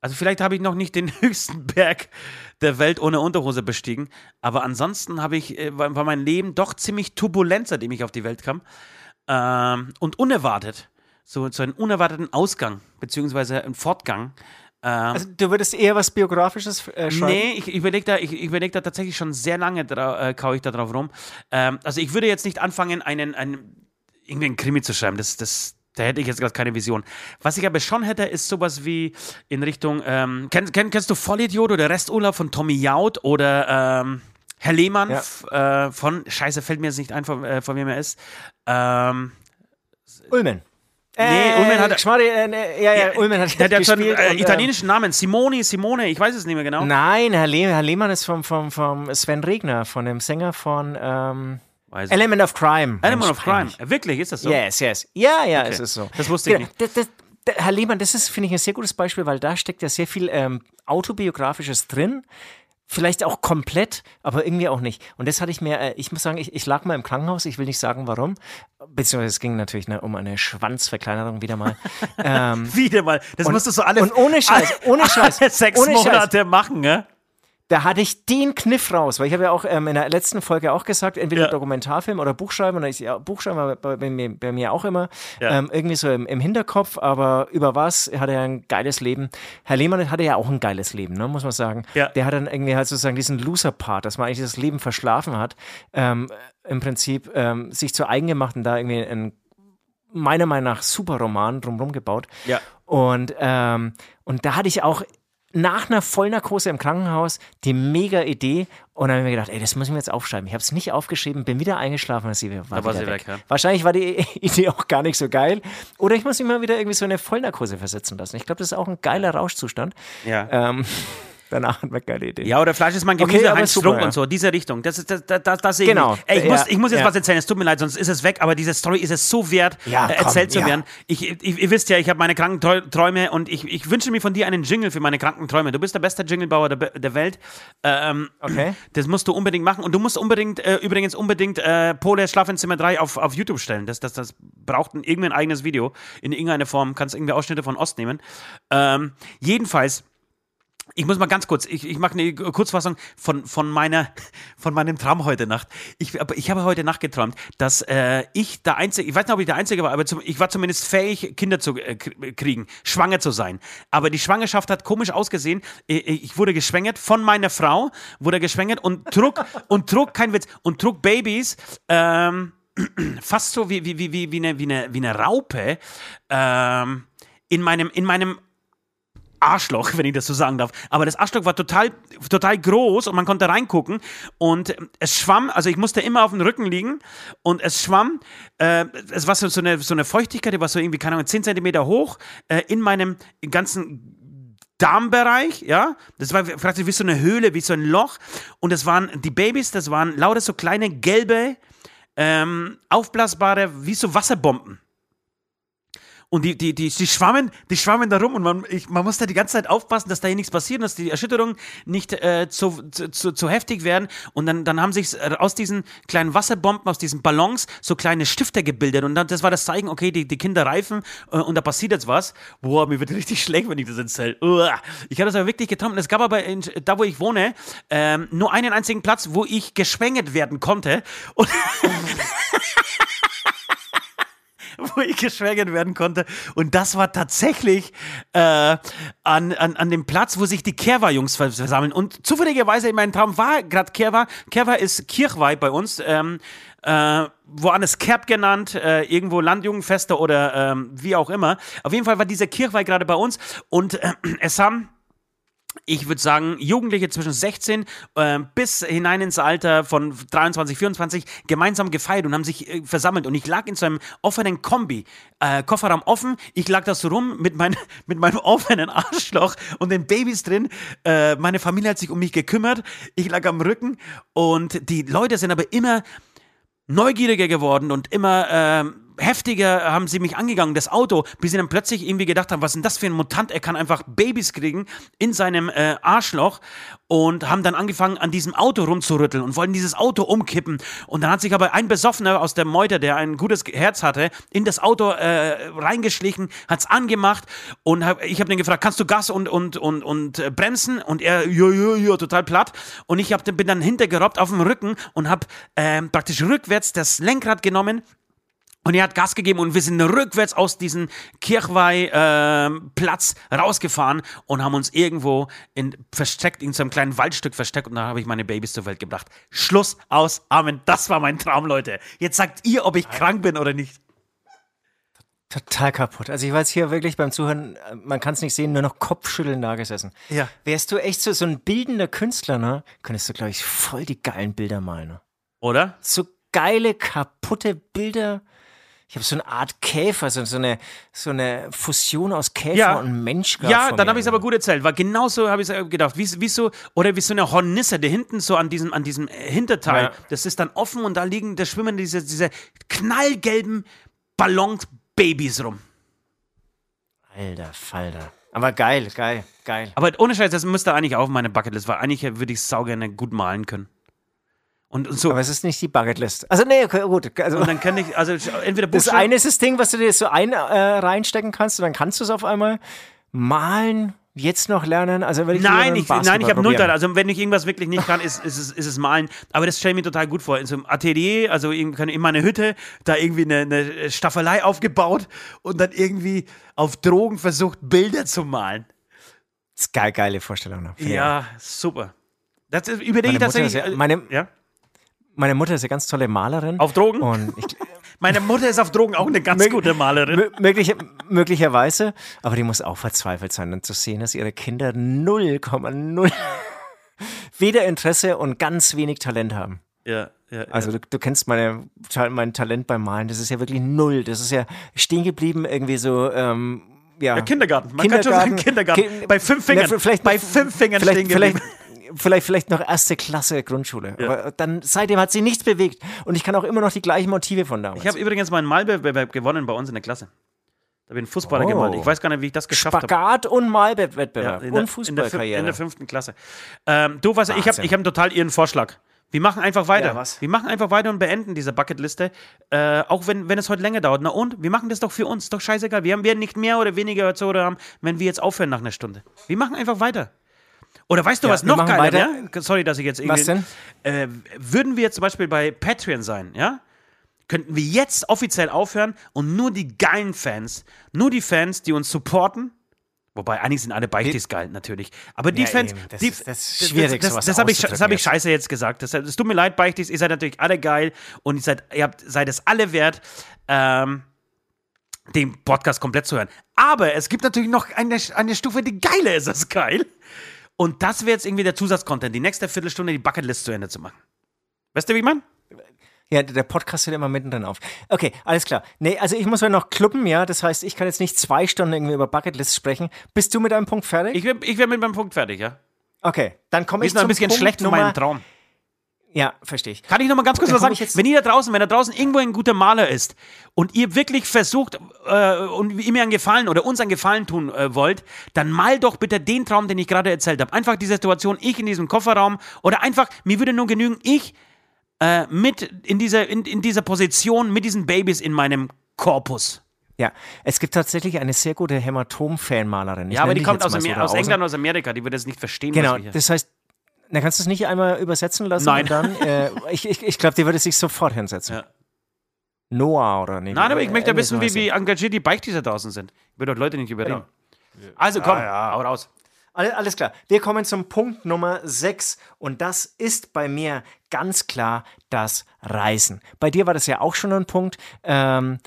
also vielleicht habe ich noch nicht den höchsten Berg der Welt ohne Unterhose bestiegen. Aber ansonsten habe ich, äh, war, war mein Leben doch ziemlich turbulent, seitdem ich auf die Welt kam. Ähm, und unerwartet. So, so einen unerwarteten Ausgang, beziehungsweise einen Fortgang. Ähm, Also, du würdest eher was Biografisches äh, schreiben? Nee, ich überlege da, ich, überleg da tatsächlich schon sehr lange, äh, kaue ich da drauf rum. Ähm, also ich würde jetzt nicht anfangen, einen, einen irgendwie einen Krimi zu schreiben. Das, das, da hätte ich jetzt gerade keine Vision. Was ich aber schon hätte, ist sowas wie in Richtung, ähm, kenn, kenn, kennst du Vollidiot oder Resturlaub von Tommy Jaud oder ähm, Herr Lehmann Ja. äh, von, scheiße, fällt mir jetzt nicht ein, von, äh, von wem er ist. Ähm, Ulmen. Nee, Ulmen hat- Schmarri, äh, nee, ja, ja, Ulmen hat der, der hat schon gespielt. äh, und, italienischen Namen. Simone, Simone, ich weiß es nicht mehr genau. Nein, Herr, Le Herr Lehmann ist vom, vom, vom Sven Regner, von dem Sänger von ähm. Element of Crime. Element of Crime. Wirklich, ist das so? Yes, yes. Ja, ja, es ist so. Das wusste ich Genau. nicht. Das, das, Herr Lehmann, das ist, finde ich, ein sehr gutes Beispiel, weil da steckt ja sehr viel ähm, Autobiografisches drin. Vielleicht auch komplett, aber irgendwie auch nicht. Und das hatte ich mir, äh, ich muss sagen, ich, ich lag mal im Krankenhaus, ich will nicht sagen warum. Beziehungsweise es ging natürlich ne, um eine Schwanzverkleinerung wieder mal. ähm, Wieder mal. Das musst du so alle, und ohne Scheiß, ohne Scheiß, alle sechs ohne Scheiß. Monate machen, ne? Da hatte ich den Kniff raus, weil ich habe ja auch ähm, in der letzten Folge auch gesagt, entweder Ja. Dokumentarfilm oder Buchschreiben, und ich, ja, Buchschreiben war bei, bei, mir, bei mir auch immer Ja. ähm, irgendwie so im, im Hinterkopf, aber über was? Er hatte ja ein geiles Leben. Herr Lehmann hatte ja auch ein geiles Leben, ne, muss man sagen. Ja. Der hat dann irgendwie halt sozusagen diesen Loser-Part, dass man eigentlich das Leben verschlafen hat, ähm, im Prinzip ähm, sich zu eigen gemacht und da irgendwie ein meiner Meinung nach super Roman drumherum gebaut. Ja. Und, ähm, und da hatte ich auch nach einer Vollnarkose im Krankenhaus die mega Idee und dann habe ich mir gedacht, ey, das muss ich mir jetzt aufschreiben. Ich habe es nicht aufgeschrieben, bin wieder eingeschlafen und sie war, Da war sie weg. weg, ja. Wahrscheinlich war die Idee auch gar nicht so geil. Oder ich muss mich mal wieder irgendwie so eine Vollnarkose versetzen lassen. Ich glaube, das ist auch ein geiler Rauschzustand. Ja. Ähm, danach hat man geile Idee. Ja, oder Fleisch ist mein Okay, Gemüse, aber Heinz Strunk ja. und so, diese Richtung. Das, ist- das, das, das, das sehe ich Genau, nicht. Ey, ich, ja, muss, ich muss jetzt ja. was erzählen, es tut mir leid, sonst ist es weg, aber diese Story ist es so wert, Ja, äh, komm, erzählt zu werden. Ich, ich, ihr wisst ja, ich habe meine kranken Träume und ich, ich wünsche mir von dir einen Jingle für meine kranken Träume. Du bist der beste Jinglebauer der, der Welt. Ähm, Okay. Das musst du unbedingt machen. Und du musst unbedingt, äh, übrigens unbedingt äh, Pole Schlafenzimmer 3 auf, auf YouTube stellen. Das, das, das braucht ein, irgendwie ein eigenes Video. In irgendeiner Form. Kannst irgendwie Ausschnitte von Ost nehmen. Ähm, jedenfalls. Ich muss mal ganz kurz, ich, ich mache eine Kurzfassung von, von, meiner, von meinem Traum heute Nacht. Ich, ich habe heute Nacht geträumt, dass äh, ich der Einzige, ich weiß nicht, ob ich der Einzige war, aber zum, ich war zumindest fähig, Kinder zu äh, kr- kriegen, schwanger zu sein. Aber die Schwangerschaft hat komisch ausgesehen. Ich, ich wurde geschwängert von meiner Frau, wurde geschwängert und trug, und trug, kein Witz, und trug Babys, ähm, fast so wie, wie, wie, wie, wie, eine, wie, eine, wie eine Raupe, ähm, in meinem, in meinem Arschloch, wenn ich das so sagen darf. Aber das Arschloch war total, total groß und man konnte reingucken und es schwamm, also ich musste immer auf dem Rücken liegen und es schwamm, äh, es war so, so, eine, so eine Feuchtigkeit, die war so irgendwie, keine Ahnung, 10 Zentimeter hoch äh, in meinem ganzen Darmbereich, ja, das war praktisch wie so eine Höhle, wie so ein Loch und das waren die Babys, das waren lauter so kleine gelbe, ähm, aufblasbare, wie so Wasserbomben. Und die, die, die, die schwammen, die schwammen da rum und man, ich, man muss da die ganze Zeit aufpassen, dass da hier nichts passiert, dass die Erschütterungen nicht äh, zu, zu, zu, heftig werden. Und dann, dann haben sich aus diesen kleinen Wasserbomben, aus diesen Ballons, so kleine Stifte gebildet. Und dann, das war das Zeichen, okay, die, die Kinder reifen äh, und da passiert jetzt was. Boah, mir wird richtig schlecht, wenn ich das erzähle. Uah. Ich habe das aber wirklich. Und es gab aber in, da, wo ich wohne, ähm, nur einen einzigen Platz, wo ich geschwängert werden konnte. Und wo ich geschwängert werden konnte. Und das war tatsächlich äh, an, an, an dem Platz, wo sich die Kerwa-Jungs vers- versammeln. Und zufälligerweise in meinem Traum war gerade Kerwa. Kerwa ist Kirchweih bei uns. Ähm, äh, woanders Kerb genannt, äh, irgendwo Landjugendfeste oder ähm, wie auch immer. Auf jeden Fall war dieser Kirchweih gerade bei uns und äh, es haben ich würde sagen, Jugendliche zwischen 16 äh, bis hinein ins Alter von 23, 24 gemeinsam gefeiert und haben sich äh, versammelt. Und ich lag in so einem offenen Kombi, äh, Kofferraum offen. Ich lag da so rum mit, mein, mit meinem offenen Arschloch und den Babys drin. Äh, meine Familie hat sich um mich gekümmert. Ich lag am Rücken und die Leute sind aber immer neugieriger geworden und immer ähm, heftiger haben sie mich angegangen, das Auto, bis sie dann plötzlich irgendwie gedacht haben, was ist denn das für ein Mutant, er kann einfach Babys kriegen in seinem äh, Arschloch und haben dann angefangen, an diesem Auto rumzurütteln und wollten dieses Auto umkippen. Und dann hat sich aber ein Besoffener aus der Meute, der ein gutes Herz hatte, in das Auto äh, reingeschlichen, hat's angemacht und hab, ich habe den gefragt, kannst du Gas und, und, und, und äh, bremsen? Und er, ja, ja, ja, total platt. Und ich hab, bin dann hintergerobbt auf dem Rücken und habe ähm, praktisch rückwärts das Lenkrad genommen und er hat Gas gegeben und wir sind rückwärts aus diesem Kirchweih-Platz rausgefahren und haben uns irgendwo in, versteckt, in so einem kleinen Waldstück versteckt und da habe ich meine Babys zur Welt gebracht. Schluss aus, Amen. Das war mein Traum, Leute. Jetzt sagt ihr, ob ich krank bin oder nicht. Total kaputt. Also ich jetzt hier wirklich beim Zuhören, äh, man kann es nicht sehen, nur noch Kopfschütteln da gesessen. Ja. Wärst du echt so, so ein bildender Künstler, ne? Könntest du, glaube ich, voll die geilen Bilder malen, ne? Oder? So geile, kaputte Bilder. Ich habe so eine Art Käfer, so, so, eine, so eine Fusion aus Käfer Ja. und Mensch gehabt Ja, dann habe ich es aber gut erzählt, weil genauso habe ich es gedacht. Wie, wie so, oder wie so eine Hornisse, der hinten so an diesem, an diesem Hinterteil, Ja. das ist dann offen und da liegen, da schwimmen diese, diese knallgelben Ballons Babys rum. Alter Falter. Aber geil, geil, geil. Aber ohne Scheiß, das müsste eigentlich auch meine Bucketlist, weil eigentlich würde ich saugerne gut malen können. Und, und so. Aber es ist nicht die Bucketlist. Also nee, okay, gut. Also, und dann kann ich, also entweder das Buchstaben- eine ist das Ding, was du dir so ein, äh, reinstecken kannst und dann kannst du es auf einmal malen, jetzt noch lernen. Also wenn ich Nein, ich, beim nein, ich habe Basketball null probieren. Also wenn ich irgendwas wirklich nicht kann, ist, ist, es, ist es malen. Aber das stelle ich mir total gut vor. In so einem Atelier, also in, in meiner Hütte, da irgendwie eine, eine Staffelei aufgebaut und dann irgendwie auf Drogen versucht, Bilder zu malen. Das ist geil, geile Vorstellung. Auch. Ja, super. Das ist, überlege ich tatsächlich. ist ja, äh, meine, ja? Meine Mutter ist eine ganz tolle Malerin. Auf Drogen? Und ich, Meine Mutter ist auf Drogen auch eine ganz gute Malerin. Mö möglich, möglicherweise, aber die muss auch verzweifelt sein, dann zu sehen, dass ihre Kinder 0,0 weder Interesse und ganz wenig Talent haben. Ja, ja, Also du, du kennst meine, mein Talent beim Malen, das ist ja wirklich null. Das ist ja stehen geblieben irgendwie so, ähm, ja. ja, Kindergarten. Man kann schon sagen Kindergarten. Ki- bei fünf Fingern. Na, vielleicht bei fünf Fingern vielleicht, stehen geblieben. vielleicht, vielleicht noch erste Klasse Grundschule. Aber dann seitdem hat sie nichts bewegt. Und ich kann auch immer noch die gleichen Motive von damals. Ich habe übrigens mal einen Malwettbewerb gewonnen bei uns in der Klasse. Da habe ich einen Fußballer Oh. gemalt. Ich weiß gar nicht, wie ich das geschafft habe. Spagat und Malwettbewerb in und der, in, der, Fußballkarriere. fünften Klasse. Ähm, du, was, ich habe ich hab einen total ihren Vorschlag. Wir machen einfach weiter. Ja, was? Wir machen einfach weiter und beenden diese Bucketliste. Äh, auch wenn, wenn es heute länger dauert. Na und? Wir machen das doch für uns. Ist doch scheißegal. Wir haben werden nicht mehr oder weniger zu oder haben, wenn wir jetzt aufhören nach einer Stunde. Wir machen einfach weiter. Oder weißt du, Ja, was noch geiler wäre? Sorry, dass ich jetzt irgendwie. Was denn? Äh, würden wir zum Beispiel bei Patreon sein, ja? Könnten wir jetzt offiziell aufhören und nur die geilen Fans, nur die Fans, die uns supporten, wobei eigentlich sind alle Beichtis geil, natürlich, aber die Ja, Fans, eben. Das die, ist- das ist schwierig, das, das, das habe ich, hab ich jetzt. scheiße jetzt gesagt. Das, es tut mir leid, Beichtis, ihr seid natürlich alle geil und ihr seid, ihr habt, seid es alle wert, ähm, den Podcast komplett zu hören. Aber es gibt natürlich noch eine, eine Stufe, die geiler ist als geil. Und das wäre jetzt irgendwie der Zusatzcontent, die nächste Viertelstunde die Bucketlist zu Ende zu machen. Weißt du, wie ich meine? Ja, der Podcast hört immer mittendrin auf. Okay, alles klar. Nee, also ich muss ja noch kluppen, ja. Das heißt, ich kann jetzt nicht zwei Stunden irgendwie über Bucketlists sprechen. Bist du mit deinem Punkt fertig? Ich wäre ich wär mit meinem Punkt fertig, ja. okay, dann komme ich sind noch ein bisschen Punkt schlecht Nummer, meinem Traum. Ja, verstehe ich. Kann ich noch mal ganz kurz Dann was sagen? Wenn ihr da draußen, wenn da draußen irgendwo ein guter Maler ist und ihr wirklich versucht äh, und ihm einen Gefallen oder uns einen Gefallen tun äh, wollt, dann mal doch bitte den Traum, den ich gerade erzählt habe. Einfach die Situation, ich in diesem Kofferraum oder einfach, mir würde nur genügen, ich äh, mit in dieser, in, in dieser Position mit diesen Babys in meinem Korpus. Ja, es gibt tatsächlich eine sehr gute Hämatom-Fanmalerin. Ja, aber die kommt aus, aus England, aus Amerika, die würde es nicht verstehen, Genau, was wir hier. das heißt, na, kannst du es nicht einmal übersetzen lassen? Nein. Und dann, äh, ich ich, ich glaube, die würde sich sofort hinsetzen. Ja. Noah oder nicht? Nein, aber ich möchte ja wissen, wie, wie engagiert die da draußen sind. Ich will dort Leute nicht überreden. Also komm, hau raus. Alle- Alles klar. Wir kommen zum Punkt Nummer 6 und das ist bei mir ganz klar das Reisen. Bei dir war das ja auch schon ein Punkt. Ähm,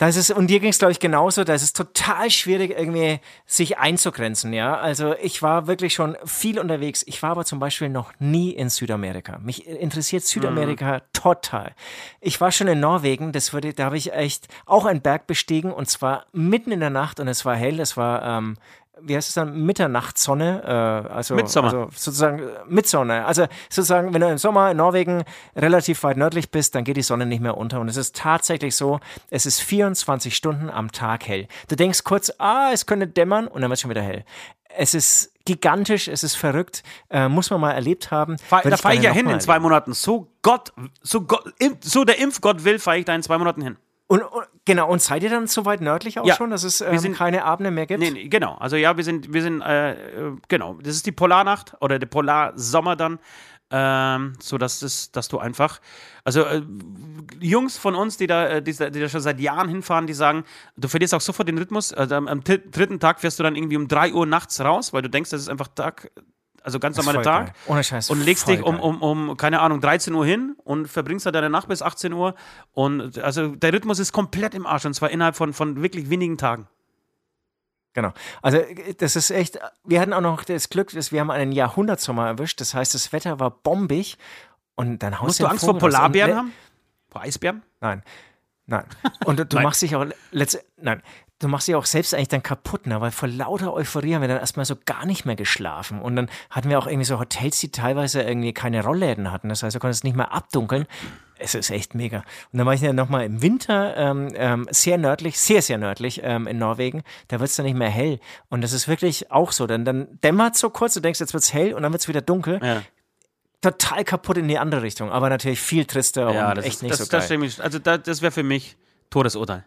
da ist und dir ging es, glaube ich, genauso. Da ist es total schwierig, irgendwie sich einzugrenzen, ja. Also ich war wirklich schon viel unterwegs. Ich war aber zum Beispiel noch nie in Südamerika. Mich interessiert Südamerika total. Ich war schon in Norwegen, das würde, da habe ich echt auch einen Berg bestiegen und zwar mitten in der Nacht und es war hell, es war ähm, wie heißt es dann, Mitternachtssonne, äh, also, also sozusagen äh, Mitsonne. Also sozusagen, wenn du im Sommer in Norwegen relativ weit nördlich bist, dann geht die Sonne nicht mehr unter. Und es ist tatsächlich so, es ist 24 Stunden am Tag hell. Du denkst kurz, ah, es könnte dämmern und dann wird es schon wieder hell. Es ist gigantisch, es ist verrückt, äh, muss man mal erlebt haben. Fahr, da fahre ich ja hin in zwei. Monaten. So Gott, so Gott, so der Impfgott will, fahre ich da in zwei Monaten hin. Und, und genau, und seid ihr dann so weit nördlich auch Ja, schon, dass es wir ähm, sind- keine Abende mehr gibt? Nee, nee, genau. Also ja, wir sind, wir sind, äh, genau. Das ist die Polarnacht oder der Polarsommer dann. Ähm, so dass es, dass du einfach, also äh, Jungs von uns, die da, äh, die, da- die da schon seit Jahren hinfahren, die sagen, du verlierst auch sofort den Rhythmus. Also am, am dr- dritten Tag fährst du dann irgendwie um 3 Uhr nachts raus, weil du denkst, das ist einfach Tag, also ganz normaler Tag. geil. Ohne Scheiß. und legst dich um, um, um, keine Ahnung, 13 Uhr hin und verbringst da deine Nacht bis 18 Uhr. Und also der Rhythmus ist komplett im Arsch und zwar innerhalb von, von wirklich wenigen Tagen. Genau. Also das ist echt, wir hatten auch noch das Glück, dass wir haben einen Jahrhundertsommer erwischt. Das heißt, das Wetter war bombig und dann haust Musst du Angst vor Vogel. Und Polarbären haben? Vor Eisbären? Nein. Nein. Und du, du Nein. machst dich auch letzt, nein, du machst dich auch selbst eigentlich dann kaputt, ne? weil vor lauter Euphorie haben wir dann erstmal so gar nicht mehr geschlafen. Und dann hatten wir auch irgendwie so Hotels, die teilweise irgendwie keine Rollläden hatten. Das heißt, du konntest nicht mehr abdunkeln. Es ist echt mega. Und dann war ich ja nochmal im Winter ähm, ähm, sehr nördlich, sehr, sehr nördlich ähm, in Norwegen. Da wird es dann nicht mehr hell. Und das ist wirklich auch so. Dann, dann dämmert so kurz, du denkst, jetzt wird's hell und dann wird's wieder dunkel. Ja. Total kaputt in die andere Richtung. Aber natürlich viel trister Ja, und das echt ist, nicht das, so das, geil. mich- also da, das wäre für mich Todesurteil.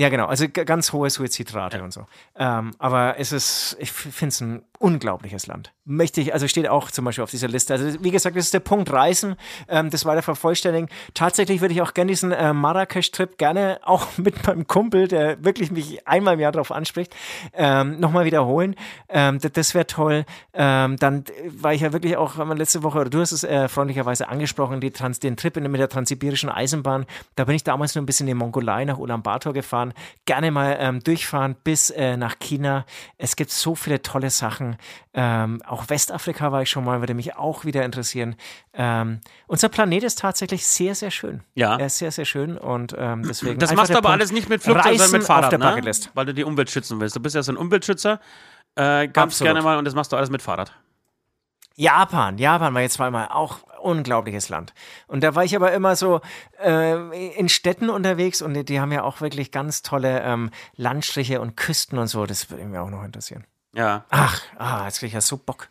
Ja, genau. Also ganz hohe Suizidrate ja. und so. Ähm, aber es ist, ich finde es ein unglaubliches Land. Möchte ich, also steht auch zum Beispiel auf dieser Liste. Also wie gesagt, das ist der Punkt Reisen, ähm, das weiter vervollständigen. Tatsächlich würde ich auch gerne diesen äh, Marrakesch-Trip gerne auch mit meinem Kumpel, der wirklich mich einmal im Jahr darauf anspricht, ähm, nochmal wiederholen. Ähm, das, wäre toll. Ähm, dann war ich ja wirklich auch letzte Woche, oder du hast es äh, freundlicherweise angesprochen, die Trans, den Trip mit der transsibirischen Eisenbahn. Da bin ich damals nur ein bisschen in die Mongolei nach Ulaanbaatar gefahren. Gerne mal ähm, durchfahren bis äh, nach China. Es gibt so viele tolle Sachen. Ähm, auch Westafrika war ich schon mal, würde mich auch wieder interessieren. Ähm, unser Planet ist tatsächlich sehr, sehr schön. Ja. Er ist sehr, sehr schön und ähm, deswegen. Das machst du aber Punkt, alles nicht mit Flugzeug, sondern mit Fahrrad, ne? Weil du die Umwelt schützen willst. Du bist ja so ein Umweltschützer. Äh, ganz Absolut. gerne mal und das machst du alles mit Fahrrad. Japan, Japan war jetzt zweimal auch unglaubliches Land. Und da war ich aber immer so äh, in Städten unterwegs und die, die, haben ja auch wirklich ganz tolle ähm, Landstriche und Küsten und so. Das würde mich auch noch interessieren. Ja. Ach, ah, jetzt kriege ich ja so Bock.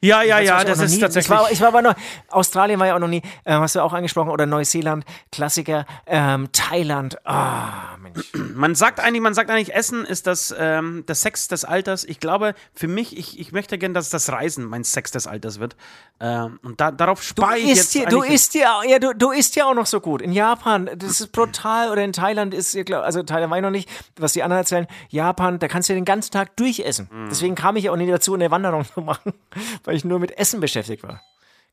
Ja, ja, ja, das ist nie, tatsächlich. Ich war, ich war aber noch, Australien war ja auch noch nie, äh, hast du auch angesprochen, oder Neuseeland, Klassiker, ähm, Thailand, ah, Mensch. Man sagt eigentlich, man sagt eigentlich, Essen ist das, ähm, das Sex des Alters. Ich glaube, für mich, ich, ich möchte gerne, dass das Reisen mein Sex des Alters wird. Ähm, und da, darauf spare ich jetzt. Hier, du isst ja, ja, du, du isst ja auch noch so gut. In Japan, das ist brutal, oder in Thailand ist, also Thailand war ich noch nicht, was die anderen erzählen, Japan, da kannst du den ganzen Tag durchessen. Mhm. Deswegen kam ich auch nie dazu, eine Wanderung zu machen weil ich nur mit Essen beschäftigt war.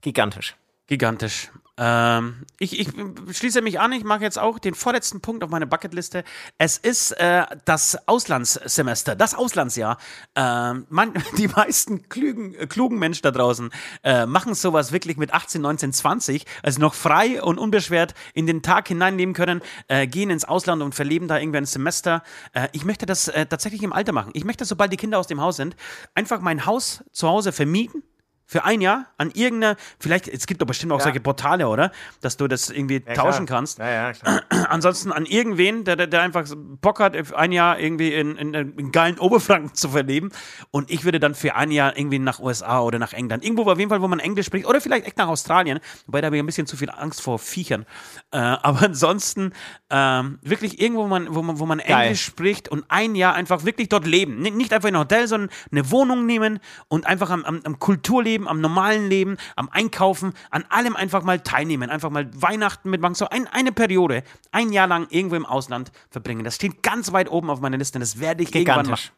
Gigantisch. Gigantisch. Ähm, ich, ich, schließe mich an, ich mache jetzt auch den vorletzten Punkt auf meiner Bucketliste. Es ist äh, das Auslandssemester, das Auslandsjahr. Ähm, man, die meisten klugen, äh, klugen Menschen da draußen äh, machen sowas wirklich mit 18, 19, 20, also noch frei und unbeschwert in den Tag hineinnehmen können, äh, gehen ins Ausland und verleben da irgendwie ein Semester. Äh, ich möchte das äh, tatsächlich im Alter machen. Ich möchte, sobald die Kinder aus dem Haus sind, einfach mein Haus zu Hause vermieten für ein Jahr an irgendeiner, vielleicht, es gibt doch bestimmt auch ja. solche Portale, oder? Dass du das irgendwie ja, tauschen klar. kannst. Ja. Ansonsten an irgendwen, der, der, einfach Bock hat, ein Jahr irgendwie in, in, in geilen Oberfranken zu verleben. Und ich würde dann für ein Jahr irgendwie nach USA oder nach England. Irgendwo auf jeden Fall, wo man Englisch spricht. Oder vielleicht echt nach Australien. Wobei da habe ich ein bisschen zu viel Angst vor Viechern. Äh, aber ansonsten ähm, wirklich irgendwo, wo man, wo man, wo man Englisch spricht und ein Jahr einfach wirklich dort leben. Nicht einfach in ein Hotel, sondern eine Wohnung nehmen und einfach am, am, am Kulturleben Leben, am normalen Leben, am Einkaufen, an allem einfach mal teilnehmen, einfach mal Weihnachten mitmachen, so ein, eine Periode, ein Jahr lang irgendwo im Ausland verbringen. Das steht ganz weit oben auf meiner Liste und das werde ich gigantisch.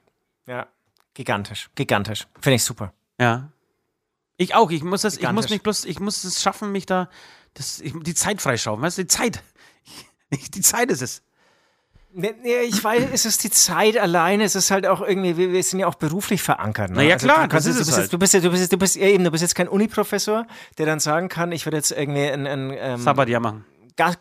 irgendwann machen. Ja, gigantisch, gigantisch. Finde ich super. Ja. Ich auch. Ich muss das, ich muss mich bloß, ich muss es schaffen, mich da, das, ich, die Zeit freischaufen. Weißt du, die Zeit. die Zeit ist es. Ich weiß, es ist die Zeit alleine, es ist halt auch irgendwie, wir, sind ja auch beruflich verankert. Ne? Na ja, also klar, das ist du, bist halt. jetzt, du bist jetzt, du bist jetzt, du bist ja eben, du bist jetzt kein Uniprofessor, der dann sagen kann, ich werde jetzt irgendwie ein, ein ähm, Sabbatjahr machen. Gast,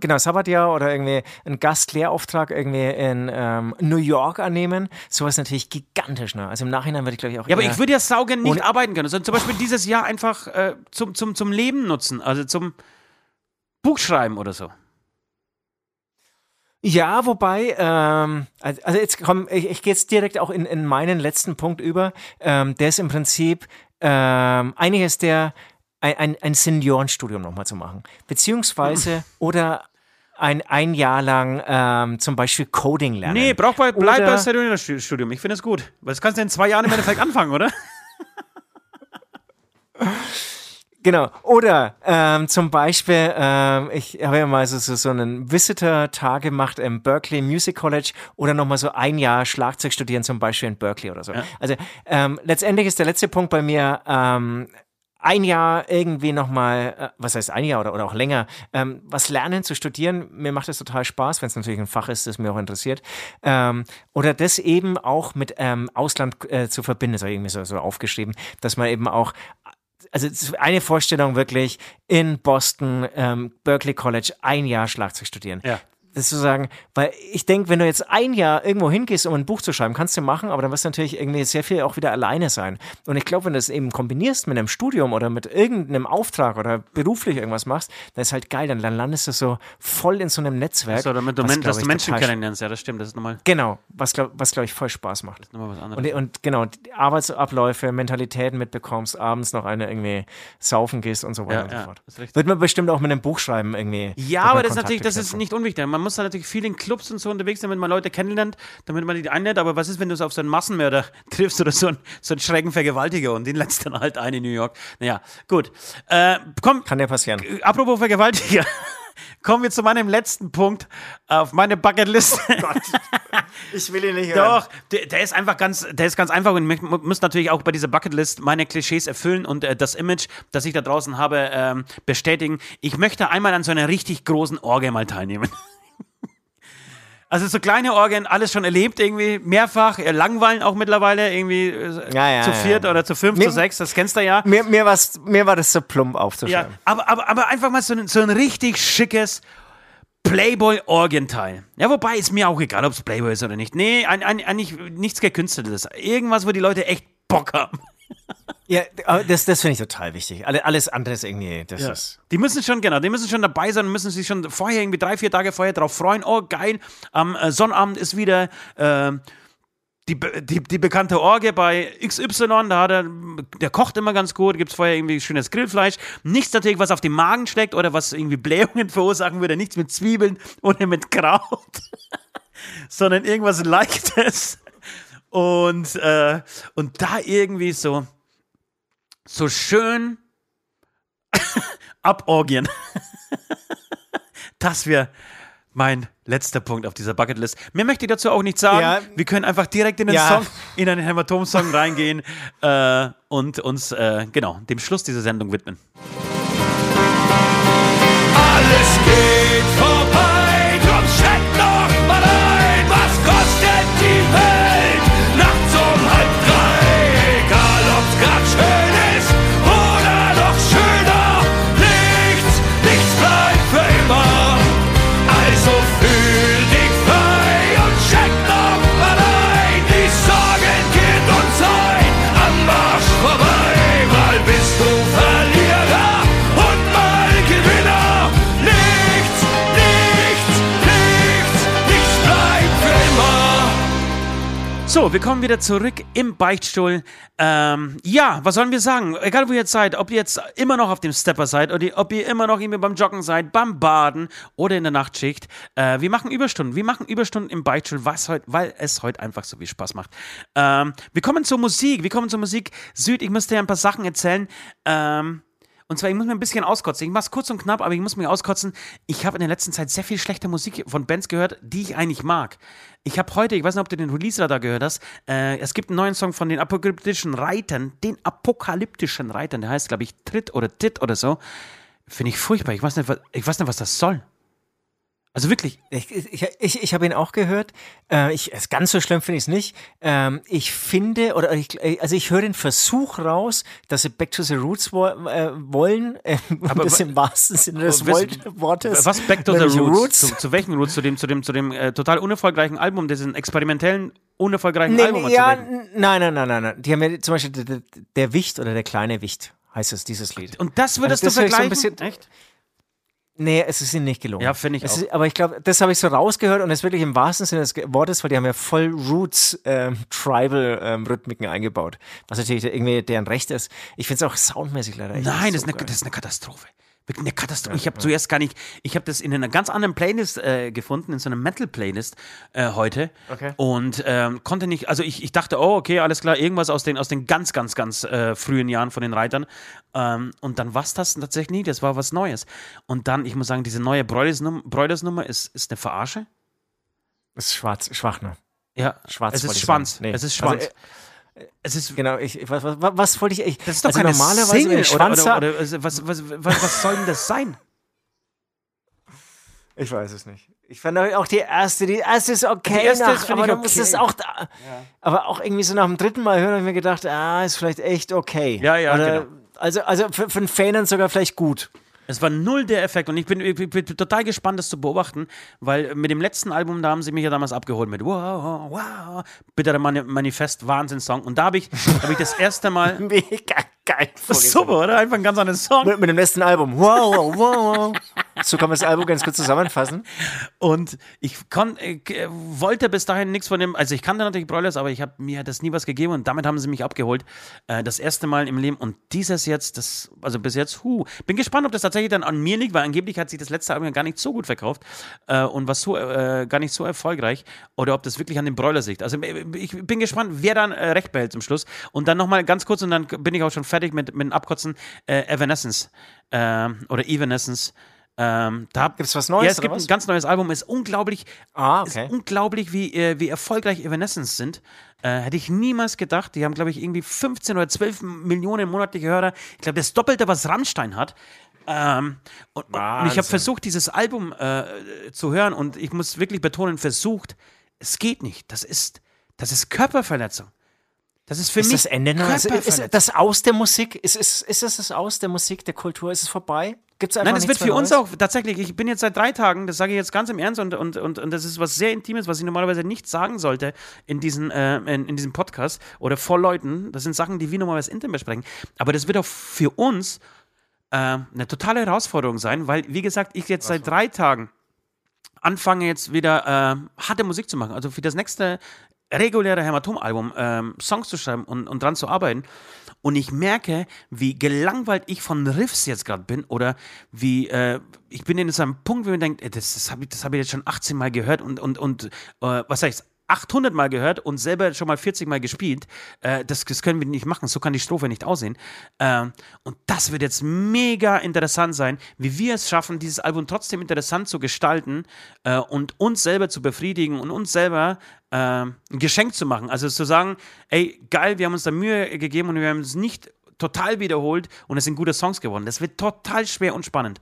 genau, Sabbatjahr oder irgendwie einen Gastlehrauftrag irgendwie in ähm, New York annehmen. Sowas natürlich gigantisch, ne? Also im Nachhinein würde ich, glaube ich, auch. Ja, aber ich würde ja saugen nicht arbeiten können, sondern zum Beispiel dieses Jahr einfach äh, zum, zum, zum Leben nutzen, also zum Buchschreiben oder so. Ja, wobei, ähm, also jetzt komm, ich, ich gehe jetzt direkt auch in, in meinen letzten Punkt über. Ähm, der ist im Prinzip ähm, einiges der ein, ein Seniorenstudium nochmal zu machen. Beziehungsweise oder ein, ein Jahr lang ähm, zum Beispiel Coding lernen. Nee, brauch bei, bleib bei Seniorenstudium. Ich finde es gut. Weil das kannst du in zwei Jahren im Endeffekt anfangen, oder? Genau. Oder ähm, zum Beispiel, ähm, ich habe ja mal so, so, so einen Visitor-Tag gemacht im Berkeley Music College oder nochmal so ein Jahr Schlagzeug studieren, zum Beispiel in Berkeley oder so. Ja. Also ähm, letztendlich ist der letzte Punkt bei mir, ähm, ein Jahr irgendwie nochmal, äh, was heißt ein Jahr oder, oder auch länger, ähm, was lernen, zu studieren. Mir macht das total Spaß, wenn es natürlich ein Fach ist, das mir auch interessiert. Ähm, oder das eben auch mit ähm, Ausland äh, zu verbinden, das habe ich irgendwie so, so aufgeschrieben, dass man eben auch also eine Vorstellung wirklich in Boston, ähm, Berkeley College, ein Jahr Schlagzeug studieren. Ja das zu sagen, weil ich denke, wenn du jetzt ein Jahr irgendwo hingehst, um ein Buch zu schreiben, kannst du machen, aber dann wirst du natürlich irgendwie sehr viel auch wieder alleine sein. Und ich glaube, wenn du es eben kombinierst mit einem Studium oder mit irgendeinem Auftrag oder beruflich irgendwas machst, dann ist halt geil, dann, dann landest du so voll in so einem Netzwerk. So, damit du, was, men dass du Menschen kennenlernst, ja, das stimmt, das ist nochmal. Genau, was glaube was, glaub ich voll Spaß macht. Das ist nochmal was anderes. Und, und genau, Arbeitsabläufe, Mentalitäten mitbekommst, abends noch eine irgendwie saufen gehst und so weiter ja, und so ja, fort. Wird man bestimmt auch mit einem Buch schreiben irgendwie. Ja, aber das ist natürlich, das ist nicht unwichtig. Man muss halt natürlich viel in Clubs und so unterwegs sein, damit man Leute kennenlernt, damit man die einlädt. Aber was ist, wenn du so auf so einen Massenmörder triffst oder so einen, so einen schrägen Vergewaltiger und den lässt dann halt ein in New York? Naja, gut. Äh, komm, Kann ja passieren. apropos Vergewaltiger. Kommen wir zu meinem letzten Punkt auf meine Bucketlist. Ich will ihn nicht Doch, der, der ist einfach ganz, der ist ganz einfach und ich muss natürlich auch bei dieser Bucketlist meine Klischees erfüllen und äh, das Image, das ich da draußen habe, ähm, bestätigen. Ich möchte einmal an so einer richtig großen Orgie mal teilnehmen. Also so kleine Orgien, alles schon erlebt, irgendwie mehrfach, langweilen auch mittlerweile, irgendwie äh, Ja, ja, zu ja, viert ja. oder zu fünf, Mir- zu sechs, das kennst du ja. Mir, mir, mir war das so plump Ja, aufzuschreiben. aber, aber, aber einfach mal so ein, so ein richtig schickes Playboy-Orgenteil. Ja, wobei ist mir auch egal, ob es Playboy ist oder nicht. Nee, ein, ein, eigentlich nichts gekünsteltes. Irgendwas, wo die Leute echt Bock haben. Ja, das, das finde ich total wichtig. Alle- Alles andere ist irgendwie, das ist. Die müssen schon, genau, die müssen schon dabei sein und müssen sich schon vorher, irgendwie drei, vier Tage vorher darauf freuen. Oh, geil, am äh, Sonnabend ist wieder äh, die, die, die bekannte Orgie bei XY. Da hat er, der kocht immer ganz gut, gibt es vorher irgendwie schönes Grillfleisch. Nichts natürlich, was auf den Magen schlägt oder was irgendwie Blähungen verursachen würde. Nichts mit Zwiebeln oder mit Kraut, sondern irgendwas Leichtes. Und, äh, und da irgendwie so, so schön aborgien. Das wäre mein letzter Punkt auf dieser Bucketlist. Mehr möchte ich dazu auch nicht sagen. Ja. Wir können einfach direkt in den Ja. Song, in einen Hämatom-Song reingehen äh, und uns äh, genau dem Schluss dieser Sendung widmen. Alles geht So, wir kommen wieder zurück im Beichtstuhl. Ähm, ja, was sollen wir sagen? Egal wo ihr jetzt seid, ob ihr jetzt immer noch auf dem Stepper seid oder ob ihr immer noch irgendwie beim Joggen seid, beim Baden oder in der Nachtschicht. Äh, wir machen Überstunden. Wir machen Überstunden im Beichtstuhl, was heut, weil es heute einfach so viel Spaß macht. Ähm, wir kommen zur Musik. Wir kommen zur Musik. Süd, ich müsste dir ein paar Sachen erzählen. Ähm, und zwar, ich muss mir ein bisschen auskotzen. Ich mach's kurz und knapp, aber ich muss mir auskotzen. Ich habe in der letzten Zeit sehr viel schlechte Musik von Bands gehört, die ich eigentlich mag. Ich habe heute, ich weiß nicht, ob du den Release-Radar gehört hast, äh, es gibt einen neuen Song von den apokalyptischen Reitern, den apokalyptischen Reitern, der heißt, glaube ich, Tritt oder Tit oder so. Finde ich furchtbar. Ich weiß nicht, was, ich weiß nicht, was das soll. Also wirklich, Ich, ich, ich, ich habe ihn auch gehört. Äh, ich, ganz so schlimm finde ich es nicht. Ähm, ich finde, oder ich, also ich höre den Versuch raus, dass sie Back to the Roots wo, äh, wollen. Äh, Aber das im wahrsten Sinne des Wortes. was Back to the Nämlich Roots? Zu, zu welchen Roots? Zu dem, zu dem, zu dem äh, total unerfolgreichen Album, diesen experimentellen, unerfolgreichen Nee, Album? nee, ja, nein, nein, nein, nein, nein. Die haben ja zum Beispiel der, der, Wicht oder der kleine Wicht heißt es, dieses Lied. Und das würdest Also das du ich so ein vergleichen? bisschen- Echt? Nee, es ist ihnen nicht gelungen. Ja, finde ich Es auch. Ist, aber ich glaube, das habe ich so rausgehört und es ist wirklich im wahrsten Sinne des Wortes, weil die haben ja voll Roots ähm, Tribal ähm, Rhythmiken eingebaut, was natürlich irgendwie deren Recht ist. Ich finde es auch soundmäßig leider Nein, das, so ist eine, das ist eine Katastrophe. Eine Katastrophe. ich habe zuerst gar nicht, ich habe das in einer ganz anderen Playlist äh, gefunden, in so einer Metal-Playlist äh, heute. Okay. Und ähm, konnte nicht, also ich, ich dachte, oh, okay, alles klar, irgendwas aus den, aus den ganz, ganz, ganz äh, frühen Jahren von den Reitern. Ähm, und dann war es das tatsächlich nie, das war was Neues. Und dann, ich muss sagen, diese neue Broilers-Num- Broilers-Nummer ist, ist eine Verarsche. Das ist schwarz, schwach, ne? Ja, Schwarz es ist Schwanz. Nee. Es ist Also, Schwanz. äh, es ist Genau, ich, was, was, was wollte ich, ich Das ist doch also keine normalerweise Single, wenn ich Schwanz oder, oder, oder also was, was, was, was soll denn das sein? Ich weiß es nicht. Ich fand auch die erste, die erste ist okay, Die erste nach, ist, aber dann okay. es auch da. Aber auch irgendwie so nach dem dritten Mal hören habe ich mir gedacht, ah, ist vielleicht echt okay. Ja, ja, Oder, genau. Also, also für, für einen Fan sogar vielleicht gut. Es war null der Effekt und ich bin, ich bin, total gespannt, das zu beobachten, weil mit dem letzten Album, da haben sie mich ja damals abgeholt mit Wow, wow, Bittere Mani Manifest, Wahnsinnssong. Und da habe ich, hab ich das erste Mal. Mega geil. Super, oder? Einfach ein ganz anderes Song. Mit, mit dem letzten Album. Wow, wow, wow. So kann man das Album ganz kurz zusammenfassen. Und ich kon, äh, wollte bis dahin nichts von dem, also ich kannte natürlich Broilers, aber ich habe mir das nie was gegeben und damit haben sie mich abgeholt. Äh, das erste Mal im Leben und dieses jetzt, das, also bis jetzt, hu. Bin gespannt, ob das tatsächlich dann an mir liegt, weil angeblich hat sich das letzte Album gar nicht so gut verkauft äh, und war so, gar nicht so erfolgreich oder ob das wirklich an den Broilers liegt. Also ich bin gespannt, wer dann recht behält zum Schluss. Und dann nochmal ganz kurz und dann bin ich auch schon fertig mit, mit dem Abkotzen, Evanescence oder Evanescence. Ähm, da gibt es was Neues? Ja, es gibt was? ein ganz neues Album. Ist unglaublich, ah, okay. ist unglaublich, wie, äh, wie erfolgreich Evanescence sind. Äh, hätte ich niemals gedacht. Die haben, glaube ich, irgendwie 15 oder 12 Millionen monatliche Hörer. Ich glaube, das Doppelte, was Rammstein hat. Ähm, und, und, ich habe versucht, dieses Album äh, zu hören und ich muss wirklich betonen, versucht, es geht nicht. Das ist, das ist Körperverletzung. Das ist für ist mich. das Ende noch? Ist, ist das aus der Musik? Ist, ist, ist das das aus der Musik, der Kultur? Ist es vorbei? Gibt's einfach Nein, das wird für uns auch tatsächlich. Ich bin jetzt seit drei Tagen, das sage ich jetzt ganz im Ernst und, und, und, und das ist was sehr Intimes, was ich normalerweise nicht sagen sollte in, diesen, äh, in, in diesem Podcast oder vor Leuten. Das sind Sachen, die wir normalerweise intern besprechen. Aber das wird auch für uns äh, eine totale Herausforderung sein, weil, wie gesagt, ich jetzt seit drei Tagen anfange jetzt wieder äh, harte Musik zu machen. Also für das nächste reguläre Hämatom-Album ähm, Songs zu schreiben und, und dran zu arbeiten. Und ich merke, wie gelangweilt ich von Riffs jetzt gerade bin oder wie äh, ich bin in so einem Punkt, wo man denkt, das, das habe ich, hab ich jetzt schon 18 Mal gehört und, und, und äh, was heißt 800 Mal gehört und selber schon mal 40 Mal gespielt. Äh, das, das, können wir nicht machen. So kann die Strophe nicht aussehen. Äh, und das wird jetzt mega interessant sein, wie wir es schaffen, dieses Album trotzdem interessant zu gestalten äh, und uns selber zu befriedigen und uns selber äh, ein Geschenk zu machen. Also zu sagen, ey, geil, wir haben uns da Mühe gegeben und wir haben es nicht total wiederholt und es sind gute Songs geworden. Das wird total schwer und spannend.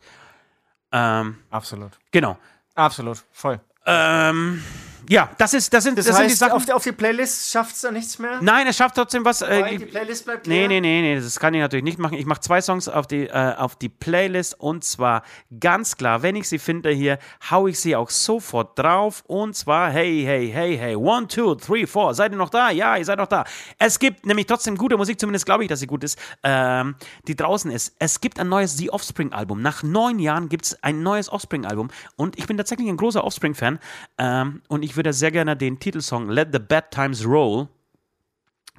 Ähm, Absolut. Genau. Absolut, voll. Ähm, ja, das ist, das sind, das, das heißt, sind die Sachen. Auf die, auf die Playlist schafft es da nichts mehr? Nein, es schafft trotzdem was. Äh, die Playlist bleibt nee, leer? nee, nee, nee, das kann ich natürlich nicht machen. Ich mache zwei Songs auf die, äh, auf die Playlist und zwar ganz klar, wenn ich sie finde hier, hau ich sie auch sofort drauf und zwar, hey, hey, hey, hey, one, two, three, four, seid ihr noch da? Ja, ihr seid noch da. Es gibt nämlich trotzdem gute Musik, zumindest glaube ich, dass sie gut ist, ähm, die draußen ist. Es gibt ein neues The Offspring-Album. Nach neun Jahren gibt es ein neues Offspring-Album und ich bin tatsächlich ein großer Offspring-Fan ähm, und ich würde sehr gerne den Titelsong Let the Bad Times Roll,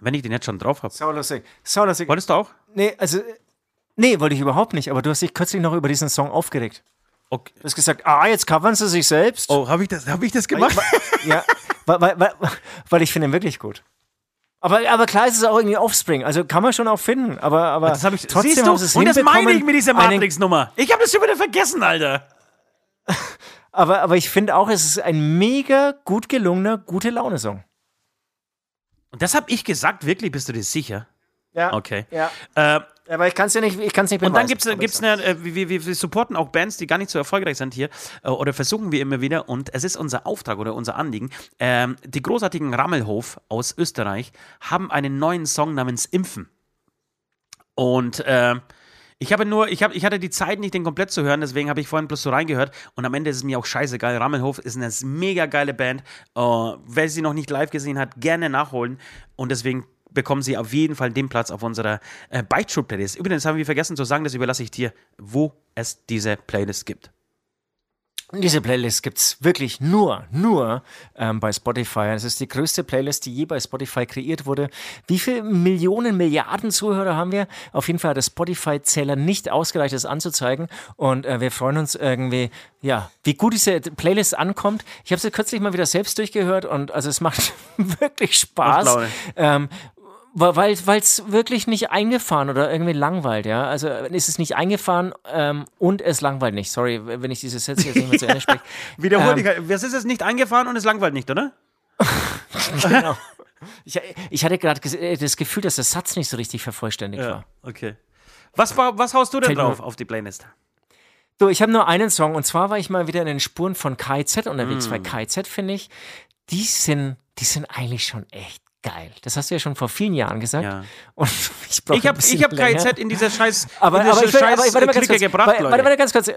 wenn ich den jetzt schon drauf habe. Saulustig. Saulustig. Wolltest du auch? Nee, also, nee, wollte ich überhaupt nicht, aber du hast dich kürzlich noch über diesen Song aufgeregt. Okay. Du hast gesagt, ah, jetzt covern sie sich selbst. Oh, habe ich, das, hab ich das gemacht? ja, weil, weil, weil, weil ich finde ihn wirklich gut. Aber, aber klar ist es auch irgendwie Offspring, also kann man schon auch finden, aber, aber das ich, trotzdem siehst du? es Und das meine ich mit dieser Matrix-Nummer. Ich habe das schon wieder vergessen, Alter. Aber, aber ich finde auch, es ist ein mega gut gelungener, gute Laune-Song. Und das habe ich gesagt, wirklich, bist du dir sicher? Ja. Okay. Ja. Äh, Aber ich kann es ja nicht, ich kann's nicht und dann beweisen, gibt es gibt's eine, äh, wir, wir, wir supporten auch Bands, die gar nicht so erfolgreich sind hier, äh, oder versuchen wir immer wieder. Und es ist unser Auftrag oder unser Anliegen. Ähm, die großartigen Rammelhof aus Österreich haben einen neuen Song namens Impfen. Und äh, ich habe nur, ich, hab, ich hatte die Zeit nicht, den komplett zu hören, deswegen habe ich vorhin bloß so reingehört und am Ende ist es mir auch scheißegal. Rammelhof ist eine mega geile Band. Äh, wer sie noch nicht live gesehen hat, gerne nachholen und deswegen bekommen sie auf jeden Fall den Platz auf unserer äh, Bike-True-Playlist. Übrigens haben wir vergessen zu sagen, das überlasse ich dir, wo es diese Playlist gibt. Und diese Playlist gibt es wirklich nur, nur ähm, bei Spotify. Es ist die größte Playlist, die je bei Spotify kreiert wurde. Wie viele Millionen, Milliarden Zuhörer haben wir? Auf jeden Fall hat der Spotify-Zähler nicht ausgereicht, das anzuzeigen. Und äh, wir freuen uns irgendwie, ja, wie gut diese Playlist ankommt. Ich habe sie kürzlich mal wieder selbst durchgehört und also es macht wirklich Spaß. Ähm, weil es wirklich nicht eingefahren oder irgendwie langweilt, ja. Also ist es nicht eingefahren ähm, und es langweilt nicht. Sorry, wenn ich diese Sätze jetzt nicht mehr zu Ende spreche. Wiederhol Ähm. Was ist es nicht eingefahren und es langweilt nicht, oder? genau. Ich, ich hatte gerade äh, das Gefühl, dass der Satz nicht so richtig vervollständigt war. okay. Was, wa- was haust du denn Fällt drauf auf die Playlist? So, ich habe nur einen Song und zwar war ich mal wieder in den Spuren von KZ unterwegs, Mm. weil KZ finde ich, die sind, die sind eigentlich schon echt geil. Das hast du ja schon vor vielen Jahren gesagt. Ja. Und ich brauche Ich habe ich hab KZ in dieser scheiß, aber, in dieser aber ich scheiß aber ich, warte mal kurz, gebracht, warte, Leute. warte, warte ganz kurz.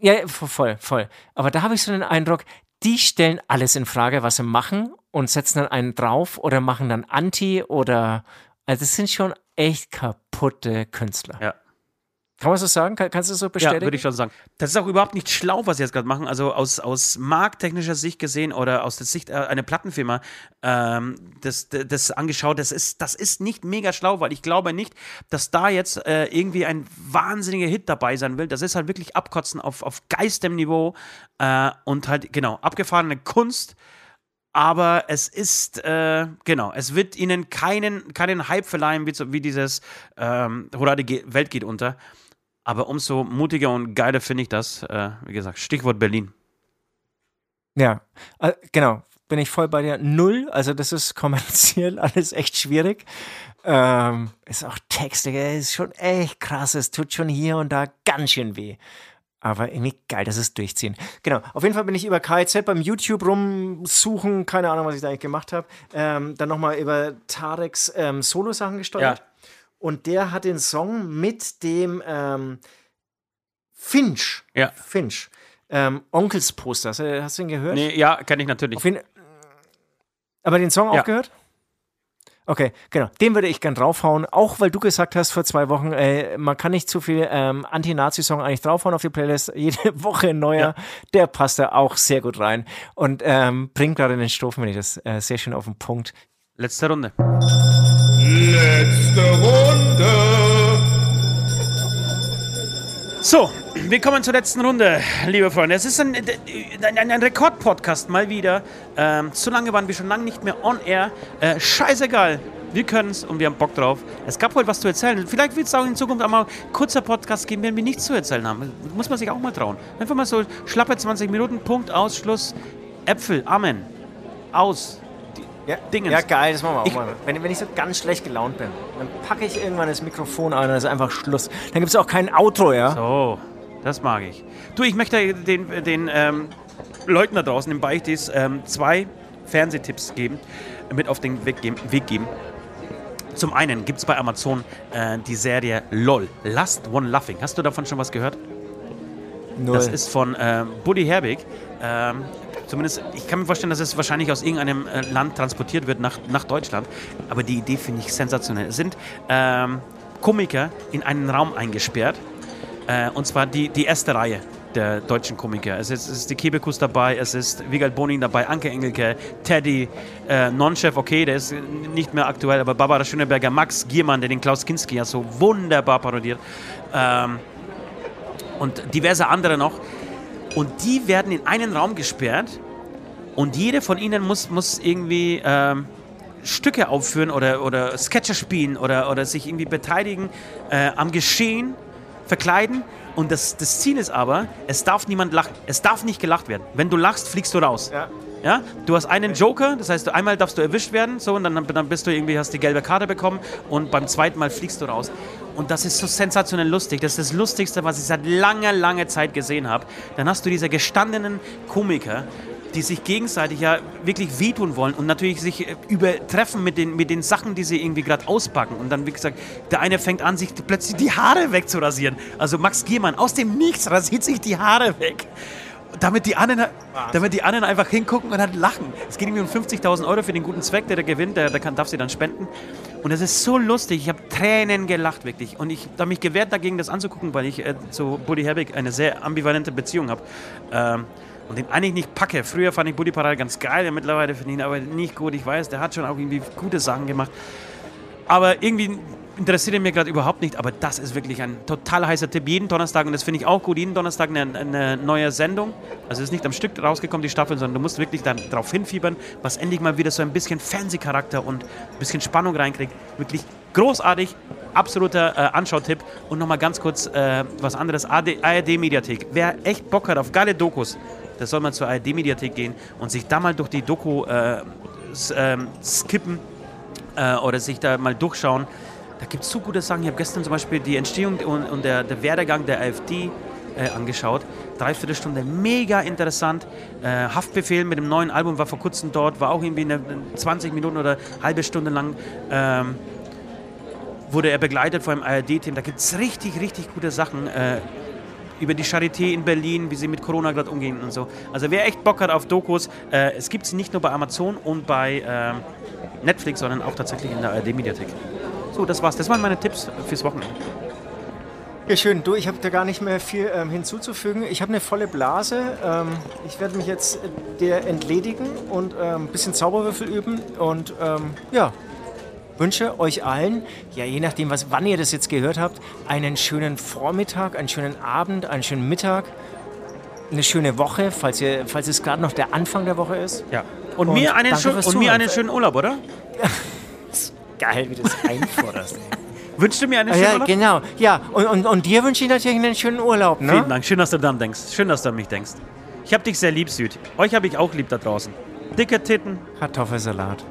Ja, ja, voll, voll. Aber da habe ich so den Eindruck, die stellen alles in Frage, was sie machen und setzen dann einen drauf oder machen dann Anti oder also das sind schon echt kaputte Künstler. Ja. Kann man so sagen? Kann, kannst du das so bestätigen? Ja, würde ich schon sagen. Das ist auch überhaupt nicht schlau, was sie jetzt gerade machen. Also aus, aus markttechnischer Sicht gesehen oder aus der Sicht äh, einer Plattenfirma ähm, das, das angeschaut, das ist, das ist nicht mega schlau, weil ich glaube nicht, dass da jetzt äh, irgendwie ein wahnsinniger Hit dabei sein will. Das ist halt wirklich Abkotzen auf, auf geistem Niveau äh, und halt, genau, abgefahrene Kunst aber es ist, äh, genau, es wird ihnen keinen, keinen Hype verleihen, wie, wie dieses ähm, Hurra, die Welt geht unter. Aber umso mutiger und geiler finde ich das, äh, wie gesagt, Stichwort Berlin. Ja, äh, genau, bin ich voll bei dir. Null, also das ist kommerziell alles echt schwierig. Ähm, ist auch Text, ist schon echt krass, es tut schon hier und da ganz schön weh. Aber irgendwie geil, dass es durchziehen. Genau, auf jeden Fall bin ich über KIZ beim YouTube rumsuchen, keine Ahnung, was ich da eigentlich gemacht habe. Ähm, dann nochmal über Tareks ähm, Solo-Sachen gesteuert. Ja. Und der hat den Song mit dem ähm, Finch. Ja. Finch. Ähm, Onkels Poster. Hast du, hast du ihn gehört? Nee, ja, kenne ich natürlich. Ihn, aber den Song ja. auch gehört? Okay, genau. Den würde ich gern draufhauen, auch weil du gesagt hast vor zwei Wochen, äh, man kann nicht zu viel ähm, Anti-Nazi-Song eigentlich draufhauen auf die Playlist. Jede Woche ein neuer, ja. der passt da auch sehr gut rein und ähm, bringt gerade den Strophen, wenn ich das äh, sehr schön auf den Punkt. Letzte Runde. Letzte Runde. So, wir kommen zur letzten Runde, liebe Freunde. Es ist ein, ein, ein Rekord-Podcast mal wieder. Ähm, so lange waren wir schon lange nicht mehr on air. Äh, scheißegal. Wir können es und wir haben Bock drauf. Es gab wohl was zu erzählen. Vielleicht wird es auch in Zukunft auch mal kurzer Podcast geben, wenn wir nichts zu erzählen haben. Muss man sich auch mal trauen. Einfach mal so schlappe 20 Minuten, Punkt, Ausschluss. Äpfel, Amen. Aus. Ja, Dingens. ja, geil, das machen wir auch ich, mal. Wenn, wenn ich so ganz schlecht gelaunt bin, dann packe ich irgendwann das Mikrofon ein und dann ist einfach Schluss. Dann gibt es auch kein Outro, ja? So, das mag ich. Du, ich möchte den, den ähm, Leuten da draußen im Beichtis ähm, zwei Fernsehtipps geben, mit auf den Weg geben. Weg geben. Zum einen gibt es bei Amazon äh, die Serie LOL, Last One Laughing. Hast du davon schon was gehört? Null. Das ist von ähm, Buddy Herbig. Ähm, Zumindest, ich kann mir vorstellen, dass es wahrscheinlich aus irgendeinem äh, Land transportiert wird nach, nach Deutschland. Aber die Idee finde ich sensationell. Es sind ähm, Komiker in einen Raum eingesperrt. Äh, und zwar die, die erste Reihe der deutschen Komiker. Es ist, es ist die Kebekus dabei, es ist Wiegald Boning dabei, Anke Engelke, Teddy, äh, Non-Chef, okay, der ist nicht mehr aktuell, aber Barbara Schöneberger, Max Giermann, der den Klaus Kinski ja so wunderbar parodiert. Ähm, und diverse andere noch. Und die werden in einen Raum gesperrt und jede von ihnen muss, muss irgendwie ähm, Stücke aufführen oder, oder Sketche spielen oder, oder sich irgendwie beteiligen äh, am Geschehen, verkleiden. Und das, das Ziel ist aber, es darf niemand lachen. Es darf nicht gelacht werden. Wenn du lachst, fliegst du raus. Ja. Ja? Du hast einen Joker, das heißt, einmal darfst du erwischt werden, so, und dann, dann bist du irgendwie, hast die gelbe Karte bekommen und beim zweiten Mal fliegst du raus. Und das ist so sensationell lustig. Das ist das Lustigste, was ich seit langer, langer Zeit gesehen habe. Dann hast du diese gestandenen Komiker, die sich gegenseitig ja wirklich wehtun wollen und natürlich sich äh, übertreffen mit den, mit den Sachen, die sie irgendwie gerade auspacken. Und dann, wie gesagt, der eine fängt an, sich plötzlich die Haare wegzurasieren. Also Max Giermann, aus dem Nichts rasiert sich die Haare weg damit die, anderen, damit die anderen einfach hingucken und dann lachen. Es geht irgendwie um 50.000 Euro für den guten Zweck, der da gewinnt, der, der kann, darf sie dann spenden. Und das ist so lustig. Ich habe Tränen gelacht, wirklich. Und ich habe mich gewehrt dagegen, das anzugucken, weil ich äh, zu Buddy Herbig eine sehr ambivalente Beziehung habe. Ähm, und den eigentlich nicht packe. Früher fand ich Buddy Parade ganz geil, mittlerweile finde ich ihn aber nicht gut. Ich weiß, der hat schon auch irgendwie gute Sachen gemacht. Aber irgendwie interessiert mir gerade überhaupt nicht, aber das ist wirklich ein total heißer Tipp. Jeden Donnerstag, und das finde ich auch gut, jeden Donnerstag eine, eine, neue Sendung. Also ist nicht am Stück rausgekommen, die Staffel, sondern du musst wirklich dann darauf hinfiebern, was endlich mal wieder so ein bisschen Fernsehcharakter und ein bisschen Spannung reinkriegt. Wirklich großartig, absoluter äh, Anschautipp. Und nochmal ganz kurz äh, was anderes, ARD-Mediathek. Wer echt Bock hat auf geile Dokus, der soll mal zur ARD-Mediathek gehen und sich da mal durch die Doku äh, ähm, skippen äh, oder sich da mal durchschauen. Da gibt es so gute Sachen. Ich habe gestern zum Beispiel die Entstehung und, und der, der, Werdegang der AfD äh, angeschaut. Dreiviertel Stunde, mega interessant. Äh, Haftbefehl mit dem neuen Album war vor kurzem dort, war auch irgendwie eine, 20 Minuten oder halbe Stunde lang. Ähm, wurde er begleitet von einem ARD-Team. Da gibt es richtig, richtig gute Sachen. Äh, über die Charité in Berlin, wie sie mit Corona gerade umgehen und so. Also wer echt Bock hat auf Dokus, äh, es gibt sie nicht nur bei Amazon und bei äh, Netflix, sondern auch tatsächlich in der ARD-Mediathek. So, das war's. Das waren meine Tipps fürs Wochenende. Ja, schön. Du, ich habe da gar nicht mehr viel ähm, hinzuzufügen. Ich habe eine volle Blase. Ähm, ich werde mich jetzt der entledigen und ähm, ein bisschen Zauberwürfel üben. Und ähm, ja, wünsche euch allen, ja, je nachdem, was, wann ihr das jetzt gehört habt, einen schönen Vormittag, einen schönen Abend, einen schönen Mittag, eine schöne Woche, falls, ihr, falls es gerade noch der Anfang der Woche ist. Ja. Und, mir, einen, schön, und mir einen schönen Urlaub, oder? Geil, wie du das einforderst. Wünschst du mir einen Ah, schönen ja, Urlaub? genau. Ja, und, und, und dir wünsche ich natürlich einen schönen Urlaub, ne? Vielen Dank. Schön, dass du daran denkst. Schön, dass du an mich denkst. Ich hab dich sehr lieb, Süd. Euch habe ich auch lieb da draußen. Dicke Titten. Kartoffelsalat.